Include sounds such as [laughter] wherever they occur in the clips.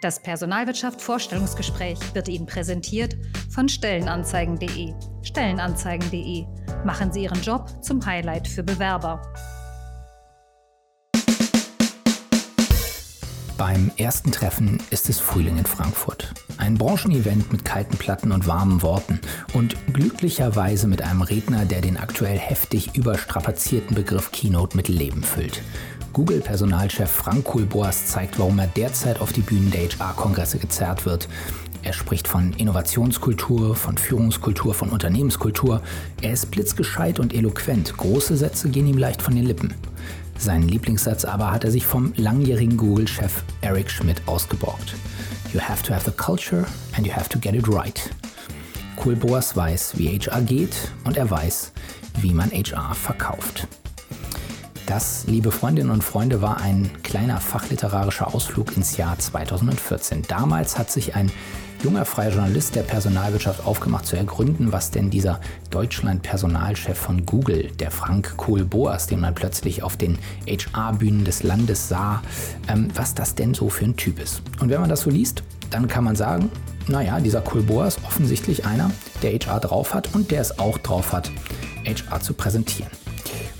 Das Personalwirtschaft Vorstellungsgespräch wird Ihnen präsentiert von Stellenanzeigen.de. Stellenanzeigen.de. Machen Sie Ihren Job zum Highlight für Bewerber. Beim ersten Treffen ist es Frühling in Frankfurt. Ein Branchenevent mit kalten Platten und warmen Worten und glücklicherweise mit einem Redner, der den aktuell heftig überstrapazierten Begriff Keynote mit Leben füllt. Google-Personalchef Frank Kohlboas zeigt, warum er derzeit auf die Bühnen der HR-Kongresse gezerrt wird. Er spricht von Innovationskultur, von Führungskultur, von Unternehmenskultur. Er ist blitzgescheit und eloquent. Große Sätze gehen ihm leicht von den Lippen. Seinen Lieblingssatz aber hat er sich vom langjährigen Google-Chef Eric Schmidt ausgeborgt. You have to have the culture and you have to get it right. Kohlboas weiß, wie HR geht und er weiß, wie man HR verkauft. Das, liebe Freundinnen und Freunde, war ein kleiner fachliterarischer Ausflug ins Jahr 2014. Damals hat sich ein junger freier Journalist der Personalwirtschaft aufgemacht zu ergründen, was denn dieser Deutschland-Personalchef von Google, der Frank Kohl-Boas, den man plötzlich auf den HR-Bühnen des Landes sah, ähm, was das denn so für ein Typ ist. Und wenn man das so liest, dann kann man sagen, naja, dieser Kohl-Boas ist offensichtlich einer, der HR drauf hat und der es auch drauf hat, HR zu präsentieren.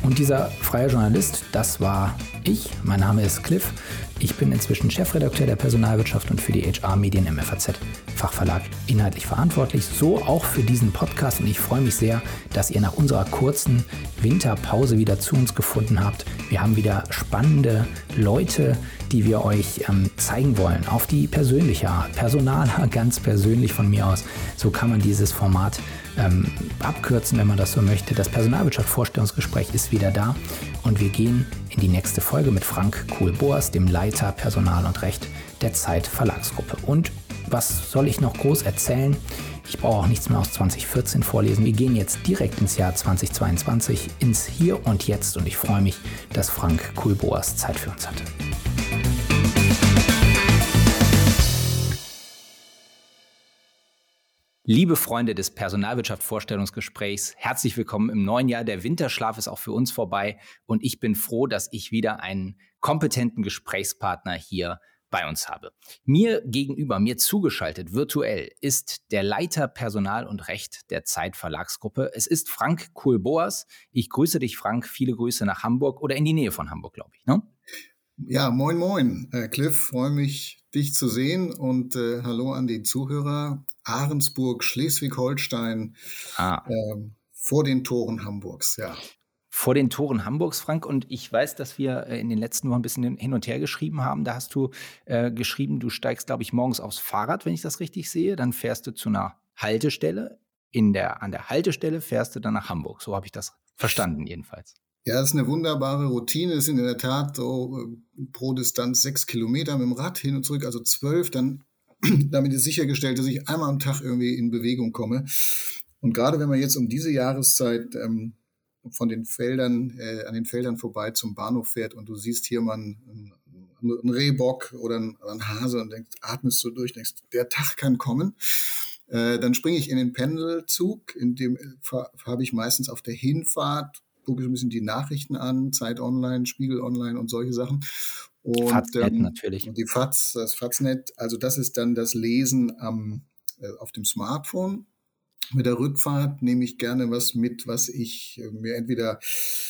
Und dieser freie Journalist, das war ich. Mein Name ist Cliff. Ich bin inzwischen Chefredakteur der Personalwirtschaft und für die HR-Medien im FAZ Fachverlag inhaltlich verantwortlich. So auch für diesen Podcast und ich freue mich sehr, dass ihr nach unserer kurzen Winterpause wieder zu uns gefunden habt. Wir haben wieder spannende Leute, die wir euch ähm, zeigen wollen, auf die persönliche Art, personaler, [laughs] ganz persönlich von mir aus. So kann man dieses Format ähm, abkürzen, wenn man das so möchte. Das Personalwirtschaft-Vorstellungsgespräch ist wieder da und wir gehen in die nächste Folge mit Frank Kohl-Boas, dem Leiter Personal und Recht der Zeit Verlagsgruppe. Und was soll ich noch groß erzählen? Ich brauche auch nichts mehr aus 2014 vorlesen. Wir gehen jetzt direkt ins Jahr 2022, ins Hier und Jetzt und ich freue mich, dass Frank Kohl-Boas Zeit für uns hatte. Liebe Freunde des Personalwirtschaft-Vorstellungsgesprächs, herzlich willkommen im neuen Jahr. Der Winterschlaf ist auch für uns vorbei und ich bin froh, dass ich wieder einen kompetenten Gesprächspartner hier bei uns habe. Mir gegenüber, mir zugeschaltet, virtuell, ist der Leiter Personal und Recht der Zeit Verlagsgruppe. Es ist Frank Kohlboas. Ich grüße dich, Frank. Viele Grüße nach Hamburg oder in die Nähe von Hamburg, glaube ich. Ne? Ja, moin, moin, äh, Cliff. Freue mich, dich zu sehen und äh, hallo an die Zuhörer. Ahrensburg, Schleswig-Holstein, ah. äh, vor den Toren Hamburgs, ja. Vor den Toren Hamburgs, Frank. Und ich weiß, dass wir äh, in den letzten Wochen ein bisschen hin und her geschrieben haben. Da hast du äh, geschrieben, du steigst, glaube ich, morgens aufs Fahrrad, wenn ich das richtig sehe. Dann fährst du zu einer Haltestelle. In der, an der Haltestelle fährst du dann nach Hamburg. So habe ich das verstanden, jedenfalls. Ja, das ist eine wunderbare Routine. Es sind in der Tat so äh, pro Distanz sechs Kilometer mit dem Rad hin und zurück, also zwölf. Dann [clears throat] damit ist sichergestellt, dass ich einmal am Tag irgendwie in Bewegung komme. Und gerade wenn man jetzt um diese Jahreszeit ähm, von den Feldern, äh, an den Feldern vorbei zum Bahnhof fährt und du siehst hier mal einen, einen Rehbock oder einen, einen, Hase und denkst, atmest so durch, denkst, der Tag kann kommen. Äh, dann springe ich in den Pendelzug, in dem äh, habe ich meistens auf der Hinfahrt, gucke ich ein bisschen die Nachrichten an, Zeit Online, Spiegel Online und solche Sachen. Und, Faznet ähm, natürlich. Und die Faz, das Faznet, also das ist dann das Lesen am, äh, auf dem Smartphone. Mit der Rückfahrt nehme ich gerne was mit, was ich äh, mir entweder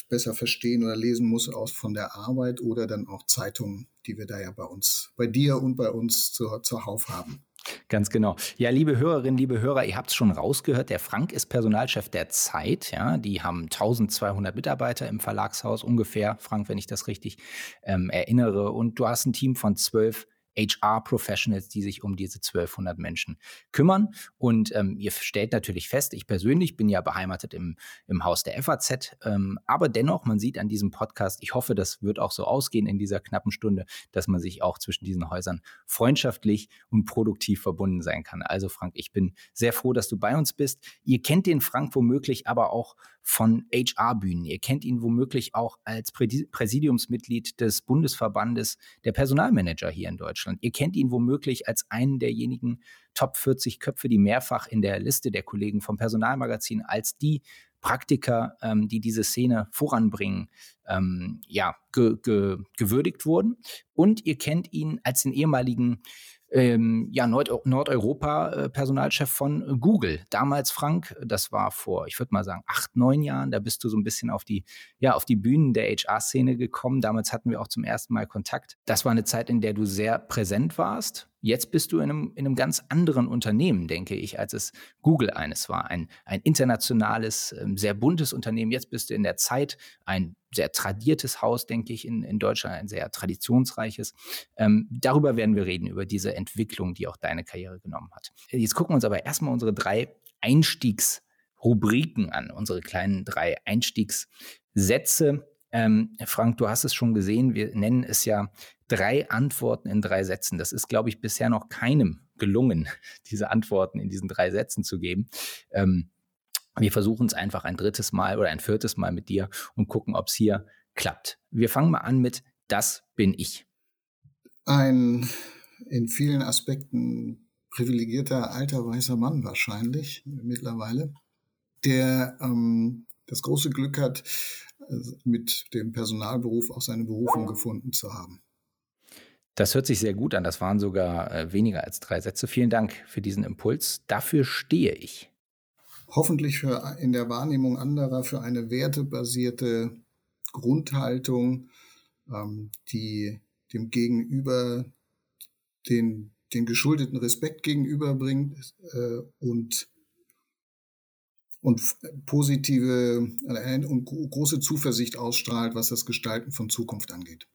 besser verstehen oder lesen muss aus von der Arbeit oder dann auch Zeitungen, die wir da ja bei uns, bei dir und bei uns zur, zur Hauf haben. Ganz genau. Ja, liebe Hörerinnen, liebe Hörer, ihr habt es schon rausgehört, der Frank ist Personalchef der Zeit. Ja, die haben 1200 Mitarbeiter im Verlagshaus ungefähr, Frank, wenn ich das richtig ähm, erinnere. Und du hast ein Team von zwölf HR-Professionals, die sich um diese 1200 Menschen kümmern. Und ähm, ihr stellt natürlich fest, ich persönlich bin ja beheimatet im, im Haus der FAZ, ähm, aber dennoch, man sieht an diesem Podcast, ich hoffe, das wird auch so ausgehen in dieser knappen Stunde, dass man sich auch zwischen diesen Häusern freundschaftlich und produktiv verbunden sein kann. Also Frank, ich bin sehr froh, dass du bei uns bist. Ihr kennt den Frank womöglich aber auch von HR-Bühnen. Ihr kennt ihn womöglich auch als Präsidiumsmitglied des Bundesverbandes der Personalmanager hier in Deutschland. Ihr kennt ihn womöglich als einen derjenigen Top 40 Köpfe, die mehrfach in der Liste der Kollegen vom Personalmagazin als die Praktiker, ähm, die diese Szene voranbringen, ähm, ja, ge ge gewürdigt wurden. Und ihr kennt ihn als den ehemaligen ähm, ja, Nord Nordeuropa-Personalchef äh, von Google. Damals, Frank, das war vor, ich würde mal sagen, acht, neun Jahren, da bist du so ein bisschen auf die, ja, auf die Bühnen der HR-Szene gekommen. Damals hatten wir auch zum ersten Mal Kontakt. Das war eine Zeit, in der du sehr präsent warst. Jetzt bist du in einem, in einem ganz anderen Unternehmen, denke ich, als es Google eines war. Ein, ein internationales, ähm, sehr buntes Unternehmen. Jetzt bist du in der Zeit ein sehr tradiertes Haus, denke ich, in, in Deutschland, ein sehr traditionsreiches. Ähm, darüber werden wir reden, über diese Entwicklung, die auch deine Karriere genommen hat. Jetzt gucken wir uns aber erstmal unsere drei Einstiegsrubriken an, unsere kleinen drei Einstiegssätze. Ähm, Frank, du hast es schon gesehen, wir nennen es ja drei Antworten in drei Sätzen. Das ist, glaube ich, bisher noch keinem gelungen, [laughs] diese Antworten in diesen drei Sätzen zu geben. Ähm, wir versuchen es einfach ein drittes Mal oder ein viertes Mal mit dir und gucken, ob es hier klappt. Wir fangen mal an mit Das bin ich. Ein in vielen Aspekten privilegierter alter weißer Mann wahrscheinlich mittlerweile, der ähm, das große Glück hat, äh, mit dem Personalberuf auch seine Berufung gefunden zu haben. Das hört sich sehr gut an. Das waren sogar äh, weniger als drei Sätze. Vielen Dank für diesen Impuls. Dafür stehe ich hoffentlich für in der Wahrnehmung anderer für eine wertebasierte Grundhaltung, ähm, die dem Gegenüber den, den geschuldeten Respekt gegenüberbringt äh, und und positive äh, und große Zuversicht ausstrahlt, was das Gestalten von Zukunft angeht.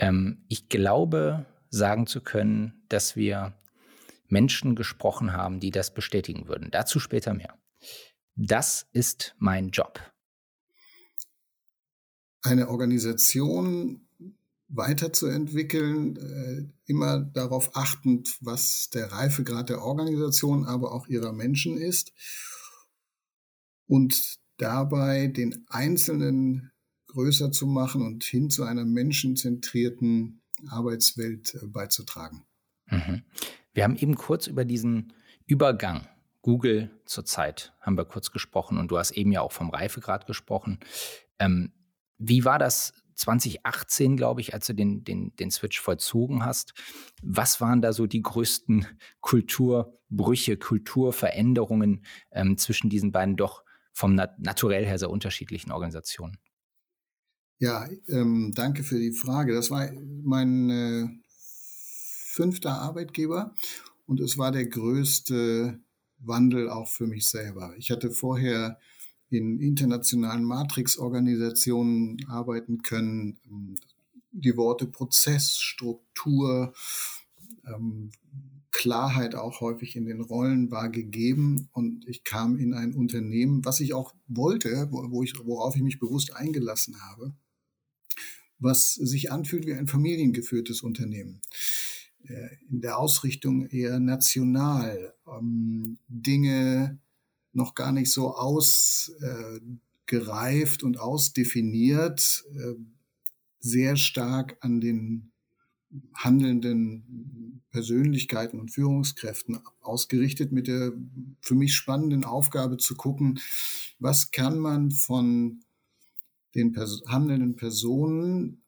Ähm, ich glaube, sagen zu können, dass wir Menschen gesprochen haben, die das bestätigen würden. Dazu später mehr. Das ist mein Job. Eine Organisation weiterzuentwickeln, äh, immer darauf achtend, was der Reifegrad der Organisation, aber auch ihrer Menschen ist und dabei den Einzelnen größer zu machen und hin zu einer menschenzentrierten Arbeitswelt äh, beizutragen. Mhm. Wir haben eben kurz über diesen Übergang Google zurzeit haben wir kurz gesprochen und du hast eben ja auch vom Reifegrad gesprochen. Ähm, wie war das 2018, glaube ich, als du den, den, den Switch vollzogen hast? Was waren da so die größten [laughs] Kulturbrüche, Kulturveränderungen ähm, zwischen diesen beiden doch vom Nat naturell her sehr unterschiedlichen Organisationen? Ja, ähm, danke für die Frage. Das war mein äh, fünfter Arbeitgeber und es war der größte Wandel auch für mich selber. Ich hatte vorher in internationalen Matrix-Organisationen arbeiten können. Die Worte Prozess, Struktur, ähm, Klarheit auch häufig in den Rollen war gegeben und ich kam in ein Unternehmen, was ich auch wollte, wo ich, worauf ich mich bewusst eingelassen habe, was sich anfühlt wie ein familiengeführtes Unternehmen. Äh, in der Ausrichtung eher national, ähm, Dinge noch gar nicht so ausgereift und ausdefiniert, äh, sehr stark an den handelnden Persönlichkeiten und Führungskräften ausgerichtet mit der für mich spannenden Aufgabe zu gucken, was kann man von den handelnden Personen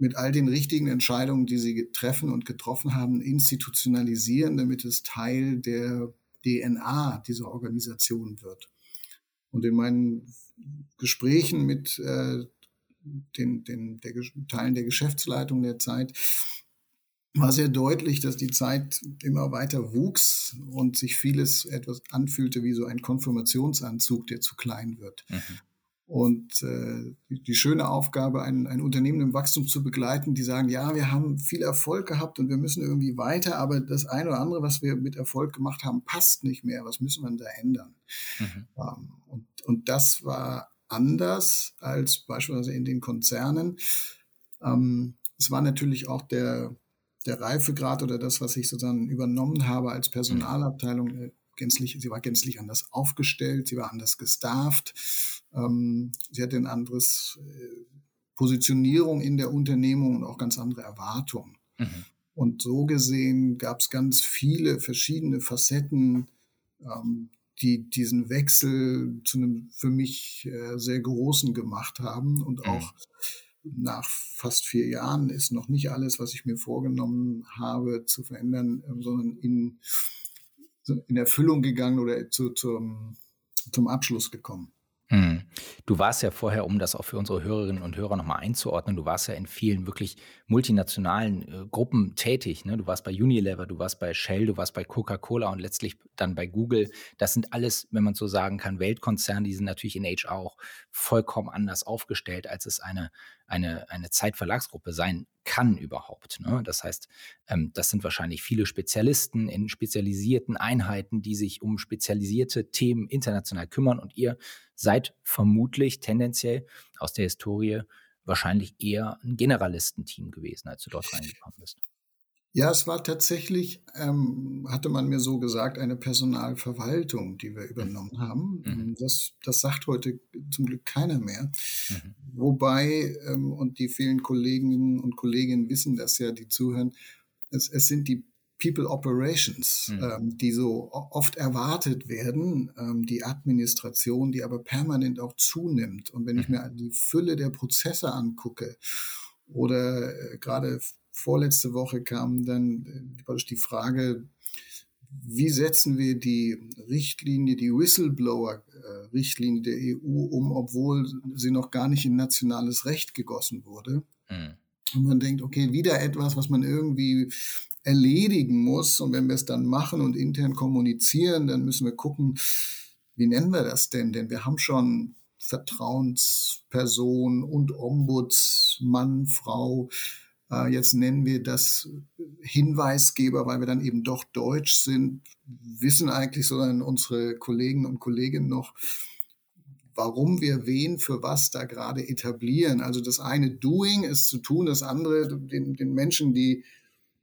mit all den richtigen Entscheidungen, die sie treffen und getroffen haben, institutionalisieren, damit es Teil der DNA dieser Organisation wird. Und in meinen Gesprächen mit äh, den, den der, Teilen der Geschäftsleitung der Zeit war sehr deutlich, dass die Zeit immer weiter wuchs und sich vieles etwas anfühlte wie so ein Konfirmationsanzug, der zu klein wird. Mhm. Und äh, die, die, schöne Aufgabe, ein, ein Unternehmen im Wachstum zu begleiten, die sagen, ja, wir haben viel Erfolg gehabt und wir müssen irgendwie weiter, aber das eine oder andere, was wir mit Erfolg gemacht haben, passt nicht mehr. Was müssen wir da ändern? Mhm. Ähm, und, und das war anders als beispielsweise in den Konzernen. Ähm, es war natürlich auch der, der Reifegrad oder das, was ich sozusagen übernommen habe als Personalabteilung, äh, gänzlich, sie war gänzlich anders aufgestellt, sie war anders gestafft ähm, sie hatte ein anderes äh, Positionierung in der Unternehmung und auch ganz andere Erwartungen. Mhm. Und so gesehen gab es ganz viele verschiedene Facetten, ähm, die diesen Wechsel zu einem für mich äh, sehr großen gemacht haben und mhm. auch nach fast vier Jahren ist noch nicht alles, was ich mir vorgenommen habe, zu verändern, ähm, sondern in, in Erfüllung gegangen oder zu, zum, zum Abschluss gekommen. Hm. Du warst ja vorher, um das auch für unsere Hörerinnen und Hörer nochmal einzuordnen, du warst ja in vielen wirklich multinationalen äh, Gruppen tätig. Ne? Du warst bei Unilever, du warst bei Shell, du warst bei Coca-Cola und letztlich dann bei Google. Das sind alles, wenn man so sagen kann, Weltkonzerne, die sind natürlich in HR auch vollkommen anders aufgestellt, als es eine, eine, eine Zeitverlagsgruppe sein kann überhaupt. Ne? Das heißt, ähm, das sind wahrscheinlich viele Spezialisten in spezialisierten Einheiten, die sich um spezialisierte Themen international kümmern und ihr seid vermutlich tendenziell aus der Historie wahrscheinlich eher ein Generalistenteam gewesen, als du dort reingekommen bist. Ja, es war tatsächlich, ähm, hatte man mir so gesagt, eine Personalverwaltung, die wir übernommen haben. Mhm. Das, das sagt heute zum Glück keiner mehr. Mhm. Wobei, ähm, und die vielen Kolleginnen und Kollegen wissen das ja, die zuhören, es, es sind die People Operations, mhm. ähm, die so oft erwartet werden, ähm, die Administration, die aber permanent auch zunimmt. Und wenn ich mhm. mir die Fülle der Prozesse angucke oder äh, gerade vorletzte Woche kam dann äh, die Frage, wie setzen wir die Richtlinie, die Whistleblower-Richtlinie der EU um, obwohl sie noch gar nicht in nationales Recht gegossen wurde. Mhm. Und man denkt, okay, wieder etwas, was man irgendwie erledigen muss. Und wenn wir es dann machen und intern kommunizieren, dann müssen wir gucken, wie nennen wir das denn? Denn wir haben schon Vertrauensperson und Ombudsmann, Frau. Äh, jetzt nennen wir das Hinweisgeber, weil wir dann eben doch deutsch sind, wissen eigentlich so dann unsere Kollegen und Kolleginnen noch, warum wir wen für was da gerade etablieren. Also das eine Doing ist zu tun, das andere den, den Menschen, die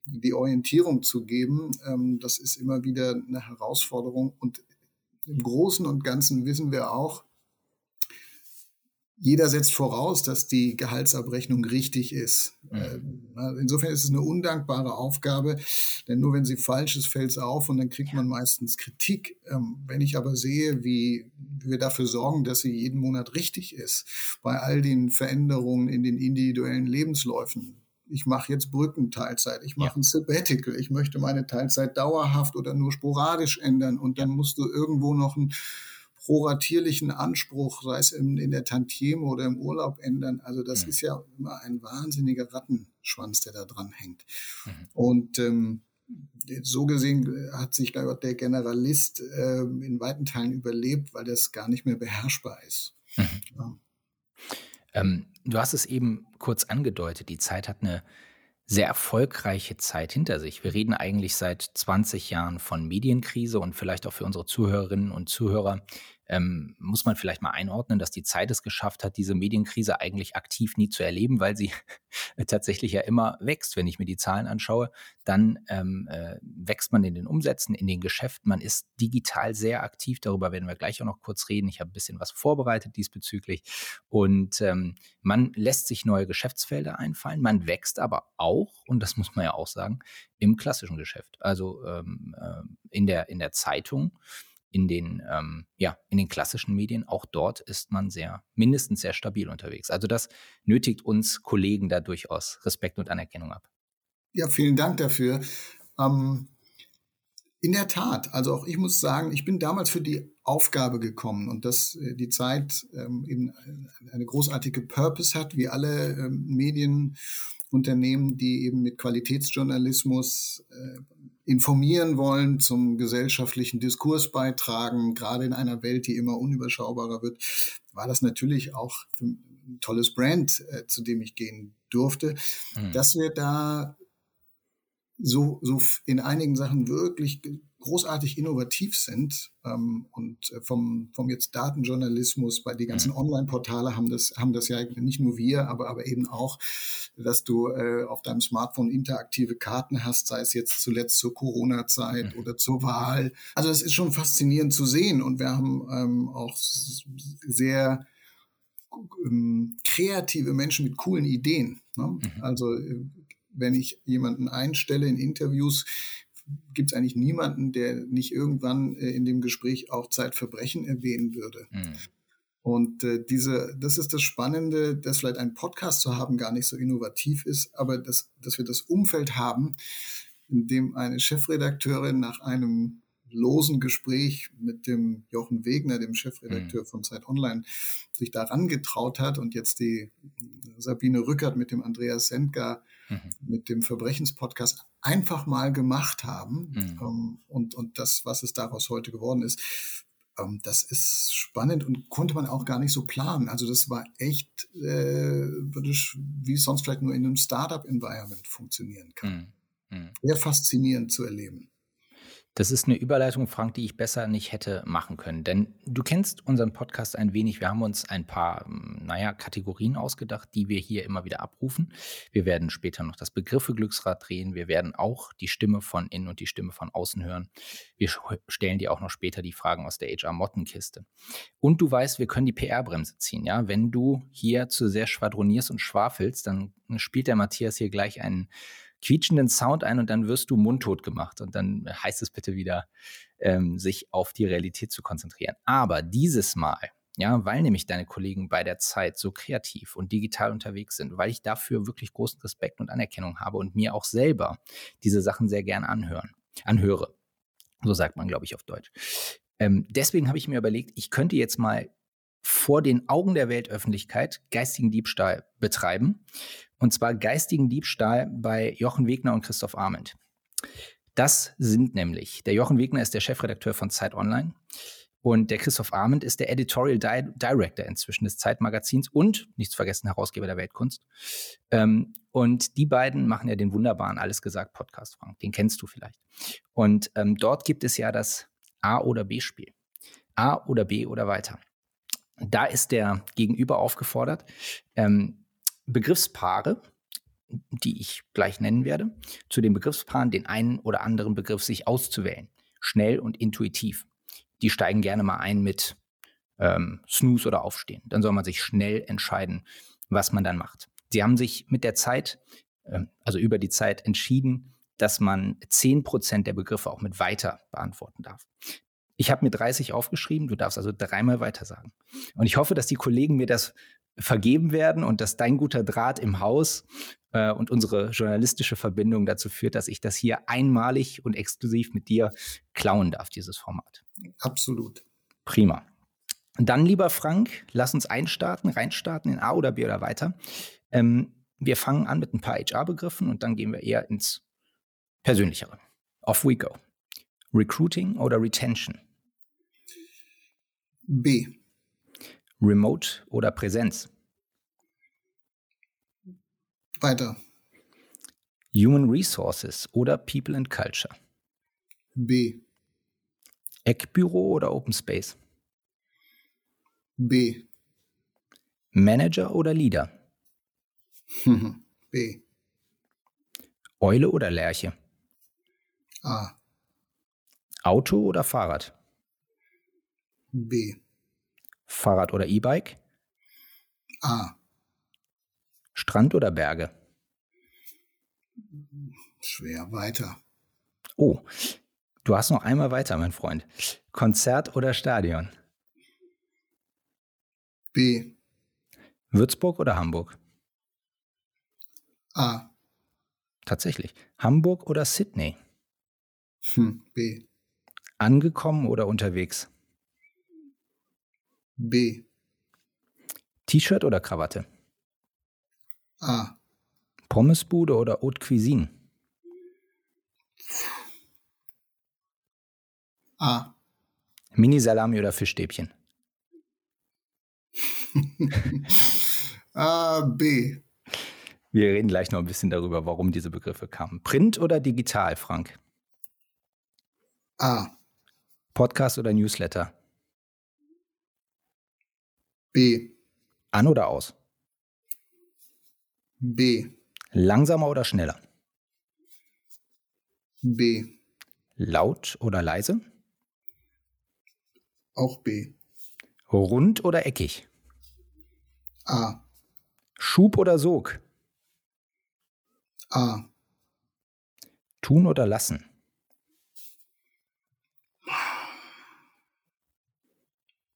die Orientierung zu geben, ähm, das ist immer wieder eine Herausforderung. Und im Großen und Ganzen wissen wir auch, jeder setzt voraus, dass die Gehaltsabrechnung richtig ist. Mhm. Äh, insofern ist es eine undankbare Aufgabe, denn nur wenn sie falsch ist, fällt es auf und dann kriegt man meistens Kritik. Ähm, wenn ich aber sehe, wie wir dafür sorgen, dass sie jeden Monat richtig ist, bei all den Veränderungen in den individuellen Lebensläufen, ich mache jetzt Brückenteilzeit, ich mache ja. ein Sabbatical, ich möchte meine Teilzeit dauerhaft oder nur sporadisch ändern und dann musst du irgendwo noch einen proratierlichen Anspruch, sei es in, in der Tantieme oder im Urlaub ändern. Also das mhm. ist ja immer ein wahnsinniger Rattenschwanz, der da dran hängt. Mhm. Und ähm, so gesehen hat sich glaube ich, der Generalist äh, in weiten Teilen überlebt, weil das gar nicht mehr beherrschbar ist. Mhm. Ja. Ähm, du hast es eben kurz angedeutet, die Zeit hat eine sehr erfolgreiche Zeit hinter sich. Wir reden eigentlich seit 20 Jahren von Medienkrise und vielleicht auch für unsere Zuhörerinnen und Zuhörer ähm, muss man vielleicht mal einordnen, dass die Zeit es geschafft hat, diese Medienkrise eigentlich aktiv nie zu erleben, weil sie [laughs] tatsächlich ja immer wächst. Wenn ich mir die Zahlen anschaue, dann ähm, äh, wächst man in den Umsätzen, in den Geschäften. Man ist digital sehr aktiv. Darüber werden wir gleich auch noch kurz reden. Ich habe ein bisschen was vorbereitet diesbezüglich. Und ähm, man lässt sich neue Geschäftsfelder einfallen. Man wächst aber auch, und das muss man ja auch sagen, im klassischen Geschäft. Also ähm, äh, in, der, in der Zeitung in den, ähm, ja, in den klassischen Medien, auch dort ist man sehr, mindestens sehr stabil unterwegs. Also das nötigt uns Kollegen da durchaus Respekt und Anerkennung ab. Ja, vielen Dank dafür. Ähm, in der Tat, also auch ich muss sagen, ich bin damals für die Aufgabe gekommen und dass äh, die Zeit ähm, eben eine großartige Purpose hat, wie alle ähm, Medienunternehmen, die eben mit Qualitätsjournalismus äh, informieren wollen, zum gesellschaftlichen Diskurs beitragen, gerade in einer Welt, die immer unüberschaubarer wird, war das natürlich auch ein tolles Brand, äh, zu dem ich gehen durfte, mhm. dass wir da so, so in einigen Sachen wirklich großartig innovativ sind ähm, und äh, vom, vom jetzt Datenjournalismus, bei die ganzen mhm. Online-Portale haben das, haben das ja nicht nur wir, aber, aber eben auch, dass du äh, auf deinem Smartphone interaktive Karten hast, sei es jetzt zuletzt zur Corona-Zeit mhm. oder zur Wahl. Also es ist schon faszinierend zu sehen und wir haben ähm, auch sehr ähm, kreative Menschen mit coolen Ideen. Ne? Mhm. Also äh, wenn ich jemanden einstelle in Interviews, gibt es eigentlich niemanden, der nicht irgendwann äh, in dem Gespräch auch Zeitverbrechen erwähnen würde. Mhm. Und äh, diese, das ist das Spannende, dass vielleicht ein Podcast zu haben gar nicht so innovativ ist, aber dass, dass wir das Umfeld haben, in dem eine Chefredakteurin nach einem losen Gespräch mit dem Jochen Wegner, dem Chefredakteur mhm. von Zeit Online, sich daran getraut hat und jetzt die Sabine Rückert mit dem Andreas Sendgar mhm. mit dem Verbrechenspodcast einfach mal gemacht haben mhm. ähm, und, und das, was es daraus heute geworden ist, ähm, das ist spannend und konnte man auch gar nicht so planen. Also das war echt, äh, wie es sonst vielleicht nur in einem Startup-Environment funktionieren kann. Mhm. mhm. Sehr faszinierend zu erleben. Das ist eine Überleitung, Frank, die ich besser nicht hätte machen können. Denn du kennst unseren Podcast ein wenig. Wir haben uns ein paar, hm, naja, Kategorien ausgedacht, die wir hier immer wieder abrufen. Wir werden später noch das Begriffe Glücksrad drehen. Wir werden auch die Stimme von innen und die Stimme von außen hören. Wir stellen dir auch noch später die Fragen aus der HR-Mottenkiste. Und du weißt, wir können die PR-Bremse ziehen. Ja, wenn du hier zu sehr schwadronierst und schwafelst, dann spielt der Matthias hier gleich einen quietschenden Sound ein und dann wirst du mundtot gemacht. Und dann heißt es bitte wieder, ähm, sich auf die Realität zu konzentrieren. Aber dieses Mal, ja, weil nämlich deine Kollegen bei der Zeit so kreativ und digital unterwegs sind, weil ich dafür wirklich großen Respekt und Anerkennung habe und mir auch selber diese Sachen sehr gern anhören, anhöre. So sagt man, glaube ich, auf Deutsch. Ähm, deswegen habe ich mir überlegt, ich könnte jetzt mal vor den Augen der Weltöffentlichkeit geistigen Diebstahl betreiben. Und zwar geistigen Diebstahl bei Jochen Wegner und Christoph Arment. Das sind nämlich, der Jochen Wegner ist der Chefredakteur von Zeit Online und der Christoph Arment ist der Editorial Di Director inzwischen des Zeitmagazins und, nicht zu vergessen, Herausgeber der Weltkunst. Ähm, und die beiden machen ja den wunderbaren Alles gesagt Podcast, Frank. Den kennst du vielleicht. Und ähm, dort gibt es ja das A- oder B-Spiel. A oder B oder weiter. Da ist der Gegenüber aufgefordert, ähm, Begriffspaare, die ich gleich nennen werde, zu den Begriffspaaren den einen oder anderen Begriff sich auszuwählen. Schnell und intuitiv. Die steigen gerne mal ein mit ähm, Snooze oder Aufstehen. Dann soll man sich schnell entscheiden, was man dann macht. Sie haben sich mit der Zeit, äh, also über die Zeit entschieden, dass man 10% der Begriffe auch mit weiter beantworten darf. Ich habe mir 30 aufgeschrieben, du darfst also dreimal weiter sagen. Und ich hoffe, dass die Kollegen mir das vergeben werden und dass dein guter Draht im Haus äh, und unsere journalistische Verbindung dazu führt, dass ich das hier einmalig und exklusiv mit dir klauen darf, dieses Format. Absolut. Prima. dann, lieber Frank, lass uns einstarten, reinstarten in A oder B oder weiter. Ähm, wir fangen an mit ein paar HR-Begriffen und dann gehen wir eher ins Persönlichere. Off we go. Recruiting oder Retention? B. Remote oder Präsenz? Weiter. Human Resources oder People and Culture? B. Eckbüro oder Open Space? B. Manager oder Leader? [laughs] B. Eule oder Lerche? A. Auto oder Fahrrad? B. Fahrrad oder E-Bike? A. Strand oder Berge? Schwer weiter. Oh, du hast noch einmal weiter, mein Freund. Konzert oder Stadion? B. Würzburg oder Hamburg? A. Tatsächlich. Hamburg oder Sydney? Hm, B. Angekommen oder unterwegs? B. T-Shirt oder Krawatte? A. Pommesbude oder Haute Cuisine? A. Mini-Salami oder Fischstäbchen? [laughs] A, B. Wir reden gleich noch ein bisschen darüber, warum diese Begriffe kamen. Print oder digital, Frank? A. Podcast oder Newsletter? B. An oder aus? B. Langsamer oder schneller? B. Laut oder leise? Auch B. Rund oder eckig? A. Schub oder Sog? A. Tun oder lassen?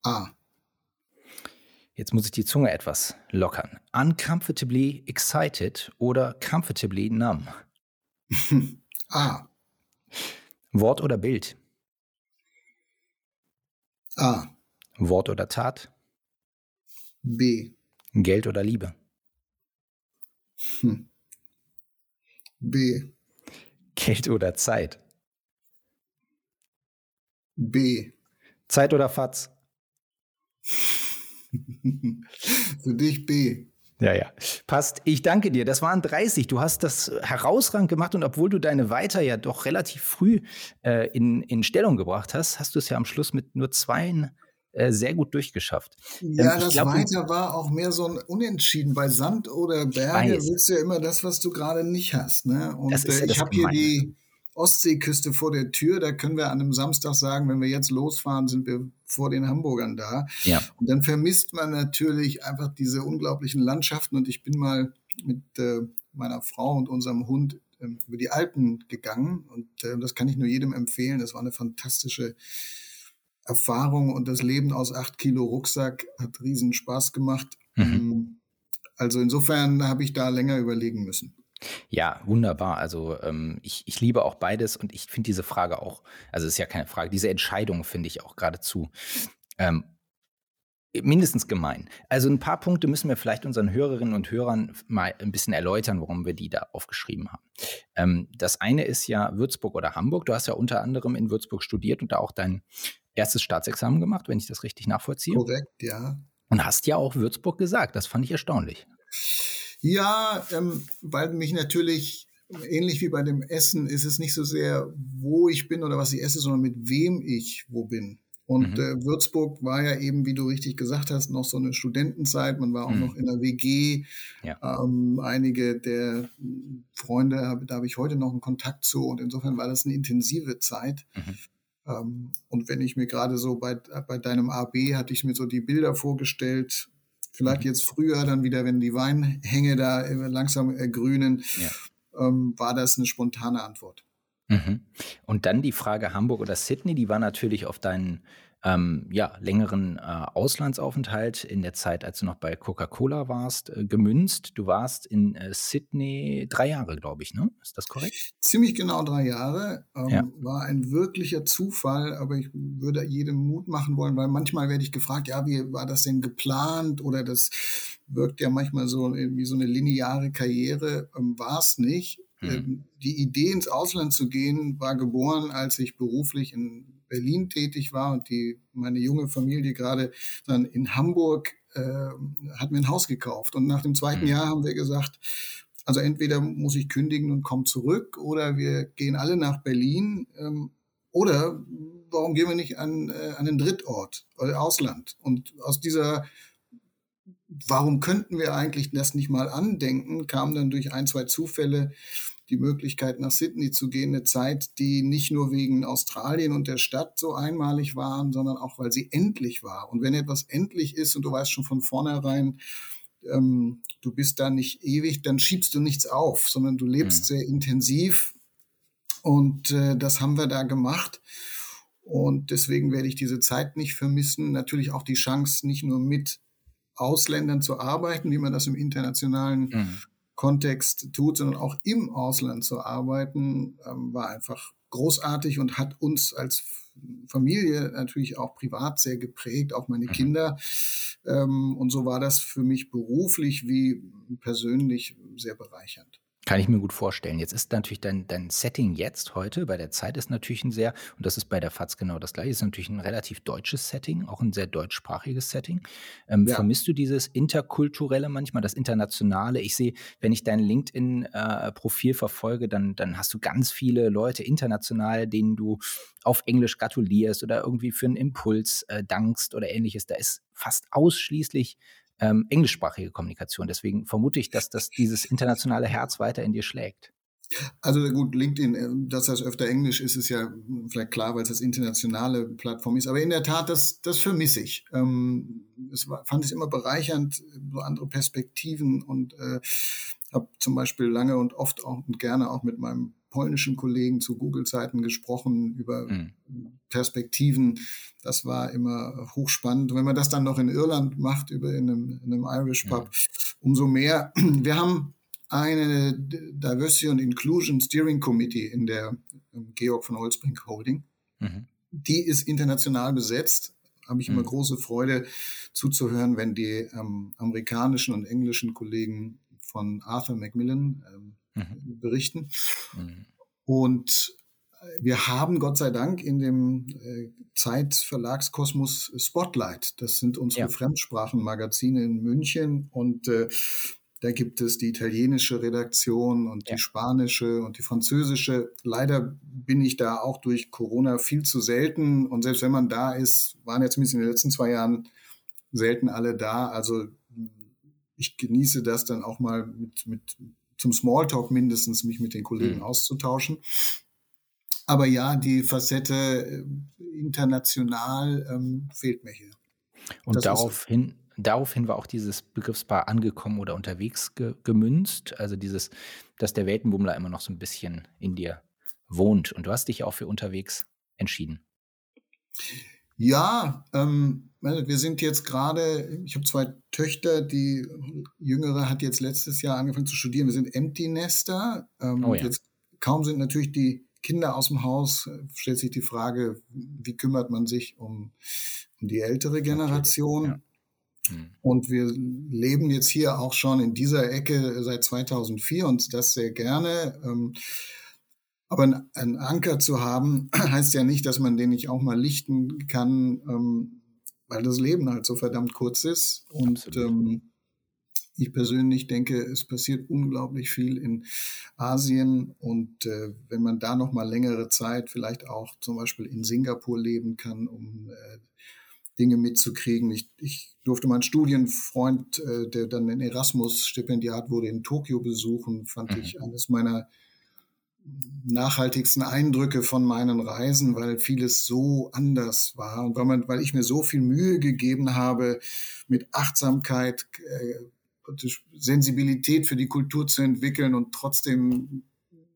A. Jetzt muss ich die Zunge etwas lockern. Uncomfortably excited oder comfortably numb? A. [laughs] Wort oder Bild? A. Wort oder Tat? B. Geld oder Liebe? Hm. B. Geld oder Zeit? B. Zeit oder Fatz? [laughs] [laughs] Für dich B. Ja, ja. Passt. Ich danke dir. Das waren 30. Du hast das herausragend gemacht und obwohl du deine Weiter ja doch relativ früh äh, in, in Stellung gebracht hast, hast du es ja am Schluss mit nur zwei äh, sehr gut durchgeschafft. Ja, ähm, das glaub, Weiter war auch mehr so ein Unentschieden. Bei Sand oder Berge willst du ja immer das, was du gerade nicht hast. Ne? Und ja äh, ich habe hier die Ostseeküste vor der Tür. Da können wir an einem Samstag sagen, wenn wir jetzt losfahren, sind wir vor den Hamburgern da. Ja. Und dann vermisst man natürlich einfach diese unglaublichen Landschaften. Und ich bin mal mit äh, meiner Frau und unserem Hund äh, über die Alpen gegangen. Und äh, das kann ich nur jedem empfehlen. Das war eine fantastische Erfahrung und das Leben aus acht Kilo Rucksack hat riesen Spaß gemacht. Mhm. Ähm, also insofern habe ich da länger überlegen müssen. Ja, wunderbar. Also ähm, ich, ich liebe auch beides und ich finde diese Frage auch, also es ist ja keine Frage, diese Entscheidung finde ich auch geradezu ähm, mindestens gemein. Also ein paar Punkte müssen wir vielleicht unseren Hörerinnen und Hörern mal ein bisschen erläutern, warum wir die da aufgeschrieben haben. Ähm, das eine ist ja Würzburg oder Hamburg. Du hast ja unter anderem in Würzburg studiert und da auch dein erstes Staatsexamen gemacht, wenn ich das richtig nachvollziehe. Korrekt, ja. Und hast ja auch Würzburg gesagt. Das fand ich erstaunlich. Ja, ähm, weil mich natürlich ähnlich wie bei dem Essen ist es nicht so sehr, wo ich bin oder was ich esse, sondern mit wem ich wo bin. Und mhm. äh, Würzburg war ja eben, wie du richtig gesagt hast, noch so eine Studentenzeit. Man war auch mhm. noch in der WG. Ja. Ähm, einige der Freunde, da habe ich heute noch einen Kontakt zu. Und insofern war das eine intensive Zeit. Mhm. Ähm, und wenn ich mir gerade so bei, bei deinem AB hatte ich mir so die Bilder vorgestellt, vielleicht mhm. jetzt früher dann wieder, wenn die Weinhänge da langsam ergrünen, ja. ähm, war das eine spontane Antwort. Mhm. Und dann die Frage Hamburg oder Sydney, die war natürlich auf deinen ähm, ja, längeren äh, Auslandsaufenthalt in der Zeit, als du noch bei Coca-Cola warst, äh, gemünzt. Du warst in äh, Sydney drei Jahre, glaube ich, ne? Ist das korrekt? Ziemlich genau drei Jahre. Ähm, ja. War ein wirklicher Zufall, aber ich würde jedem Mut machen wollen, weil manchmal werde ich gefragt, ja, wie war das denn geplant oder das wirkt ja manchmal so wie so eine lineare Karriere. Ähm, war es nicht. Mhm. Ähm, die Idee, ins Ausland zu gehen, war geboren, als ich beruflich in Berlin tätig war und die, meine junge Familie gerade dann in Hamburg äh, hat mir ein Haus gekauft. Und nach dem zweiten mhm. Jahr haben wir gesagt, also entweder muss ich kündigen und komme zurück oder wir gehen alle nach Berlin ähm, oder warum gehen wir nicht an, äh, an den Drittort, äh, Ausland? Und aus dieser Warum könnten wir eigentlich das nicht mal andenken, kam dann durch ein, zwei Zufälle die Möglichkeit, nach Sydney zu gehen, eine Zeit, die nicht nur wegen Australien und der Stadt so einmalig waren, sondern auch, weil sie endlich war. Und wenn etwas endlich ist und du weißt schon von vornherein, ähm, du bist da nicht ewig, dann schiebst du nichts auf, sondern du lebst mhm. sehr intensiv. Und äh, das haben wir da gemacht. Und deswegen werde ich diese Zeit nicht vermissen. Natürlich auch die Chance, nicht nur mit Ausländern zu arbeiten, wie man das im internationalen mhm. Kontext tut, sondern auch im Ausland zu arbeiten, ähm, war einfach großartig und hat uns als Familie natürlich auch privat sehr geprägt, auch meine mhm. Kinder. Ähm, und so war das für mich beruflich wie persönlich sehr bereichernd. Kann ich mir gut vorstellen. Jetzt ist natürlich dein, dein Setting jetzt heute bei der Zeit ist natürlich ein sehr, und das ist bei der FAZ genau das gleiche, ist natürlich ein relativ deutsches Setting, auch ein sehr deutschsprachiges Setting. Ähm, ja. Vermisst du dieses Interkulturelle manchmal, das Internationale? Ich sehe, wenn ich dein LinkedIn-Profil äh, verfolge, dann, dann hast du ganz viele Leute international, denen du auf Englisch gratulierst oder irgendwie für einen Impuls äh, dankst oder ähnliches. Da ist fast ausschließlich ähm, englischsprachige Kommunikation. Deswegen vermute ich, dass das dieses internationale Herz weiter in dir schlägt. Also gut, LinkedIn, äh, dass das öfter Englisch ist, ist ja vielleicht klar, weil es als internationale Plattform ist. Aber in der Tat, das, das vermisse ich. Ähm, es war, fand ich immer bereichernd, so andere Perspektiven und äh, habe zum Beispiel lange und oft auch und gerne auch mit meinem polnischen Kollegen zu Google-Zeiten gesprochen über mhm. Perspektiven. Das war immer hochspannend. Wenn man das dann noch in Irland macht, über in einem, in einem Irish Pub, ja. umso mehr. [clears throat] Wir haben eine Diversity and Inclusion Steering Committee in der ähm, Georg von Holzbrink Holding. Mhm. Die ist international besetzt. Habe ich immer mhm. große Freude zuzuhören, wenn die ähm, amerikanischen und englischen Kollegen von Arthur Macmillan ähm, mhm. berichten. Mhm. Und äh, wir haben Gott sei Dank in dem äh, Zeitverlagskosmos Spotlight. Das sind unsere ja. Fremdsprachenmagazine in München und äh, da gibt es die italienische Redaktion und ja. die spanische und die französische. Leider bin ich da auch durch Corona viel zu selten. Und selbst wenn man da ist, waren jetzt zumindest in den letzten zwei Jahren selten alle da. Also ich genieße das dann auch mal mit, mit zum Smalltalk mindestens, mich mit den Kollegen mhm. auszutauschen. Aber ja, die Facette äh, international ähm, fehlt mir hier. Und das daraufhin daraufhin war auch dieses Begriffspaar angekommen oder unterwegs ge gemünzt. Also dieses, dass der Weltenbummler immer noch so ein bisschen in dir wohnt. Und du hast dich auch für unterwegs entschieden. Ja, ähm, wir sind jetzt gerade, ich habe zwei Töchter, die jüngere hat jetzt letztes Jahr angefangen zu studieren. Wir sind Empty Nester. Ähm, oh ja. Jetzt kaum sind natürlich die Kinder aus dem Haus, stellt sich die Frage, wie kümmert man sich um, um die ältere Generation? Ja. Mhm. Und wir leben jetzt hier auch schon in dieser Ecke seit 2004 und das sehr gerne. Ähm, aber einen Anker zu haben, [clears throat] heißt ja nicht, dass man den nicht auch mal lichten kann, ähm, weil das Leben halt so verdammt kurz ist. Und ähm, ich persönlich denke, es passiert unglaublich viel in Asien und äh, wenn man da noch mal längere Zeit vielleicht auch zum Beispiel in Singapur leben kann, um äh, Dinge mitzukriegen. Ich, ich durfte meinen Studienfreund, äh, der dann ein Erasmus-Stipendiat wurde, in Tokio besuchen, fand mhm. ich eines meiner nachhaltigsten Eindrücke von meinen Reisen, weil vieles so anders war und weil, man, weil ich mir so viel Mühe gegeben habe, mit Achtsamkeit, äh, Sensibilität für die Kultur zu entwickeln und trotzdem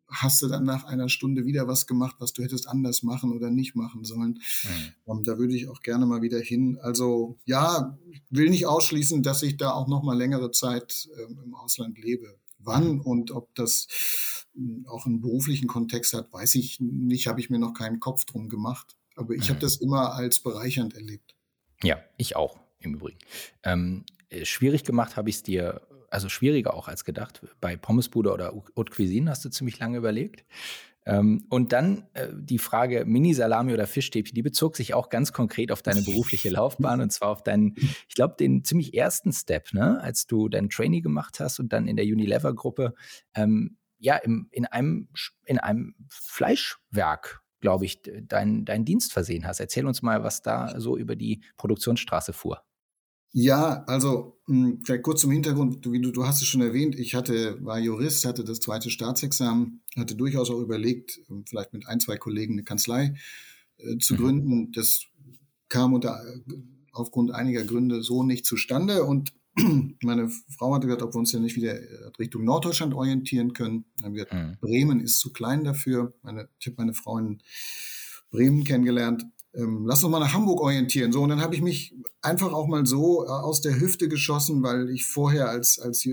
hast du dann nach einer Stunde wieder was gemacht, was du hättest anders machen oder nicht machen sollen. Mhm. Um, da würde ich auch gerne mal wieder hin. Also ja, will nicht ausschließen, dass ich da auch noch mal längere Zeit ähm, im Ausland lebe. Wann und ob das äh, auch einen beruflichen Kontext hat, weiß ich nicht, habe ich mir noch keinen Kopf drum gemacht. Aber ich mhm. habe das immer als bereichernd erlebt. Ja, ich auch im Übrigen. Ähm, äh, schwierig gemacht habe ich es dir also schwieriger auch als gedacht. Bei Pommesbude oder Haute Cuisine hast du ziemlich lange überlegt. Ähm, und dann äh, die Frage Mini-Salami oder Fischstäbchen, die bezog sich auch ganz konkret auf deine berufliche Laufbahn und zwar auf deinen, ich glaube, den ziemlich ersten Step, ne? als du dein Trainee gemacht hast und dann in der Unilever-Gruppe, ähm, ja, im, in, einem, in einem Fleischwerk, glaube ich, deinen dein Dienst versehen hast. Erzähl uns mal, was da so über die Produktionsstraße fuhr. Ja, also hm, vielleicht kurz zum Hintergrund, wie du, du hast es schon erwähnt, ich hatte, war Jurist, hatte das zweite Staatsexamen, hatte durchaus auch überlegt, ähm, vielleicht mit ein, zwei Kollegen eine Kanzlei äh, zu mhm. gründen. Das kam unter, aufgrund einiger Gründe so nicht zustande und [clears throat] meine Frau hatte gesagt, ob wir uns ja nicht wieder äh, Richtung Norddeutschland orientieren können. Dann haben wir gesagt, mhm. Bremen ist zu klein dafür. Meine, ich habe meine Frau in Bremen kennengelernt ähm, lass uns mal nach Hamburg orientieren. So, und dann habe ich mich einfach auch mal so äh, aus der Hüfte geschossen, weil ich vorher als, als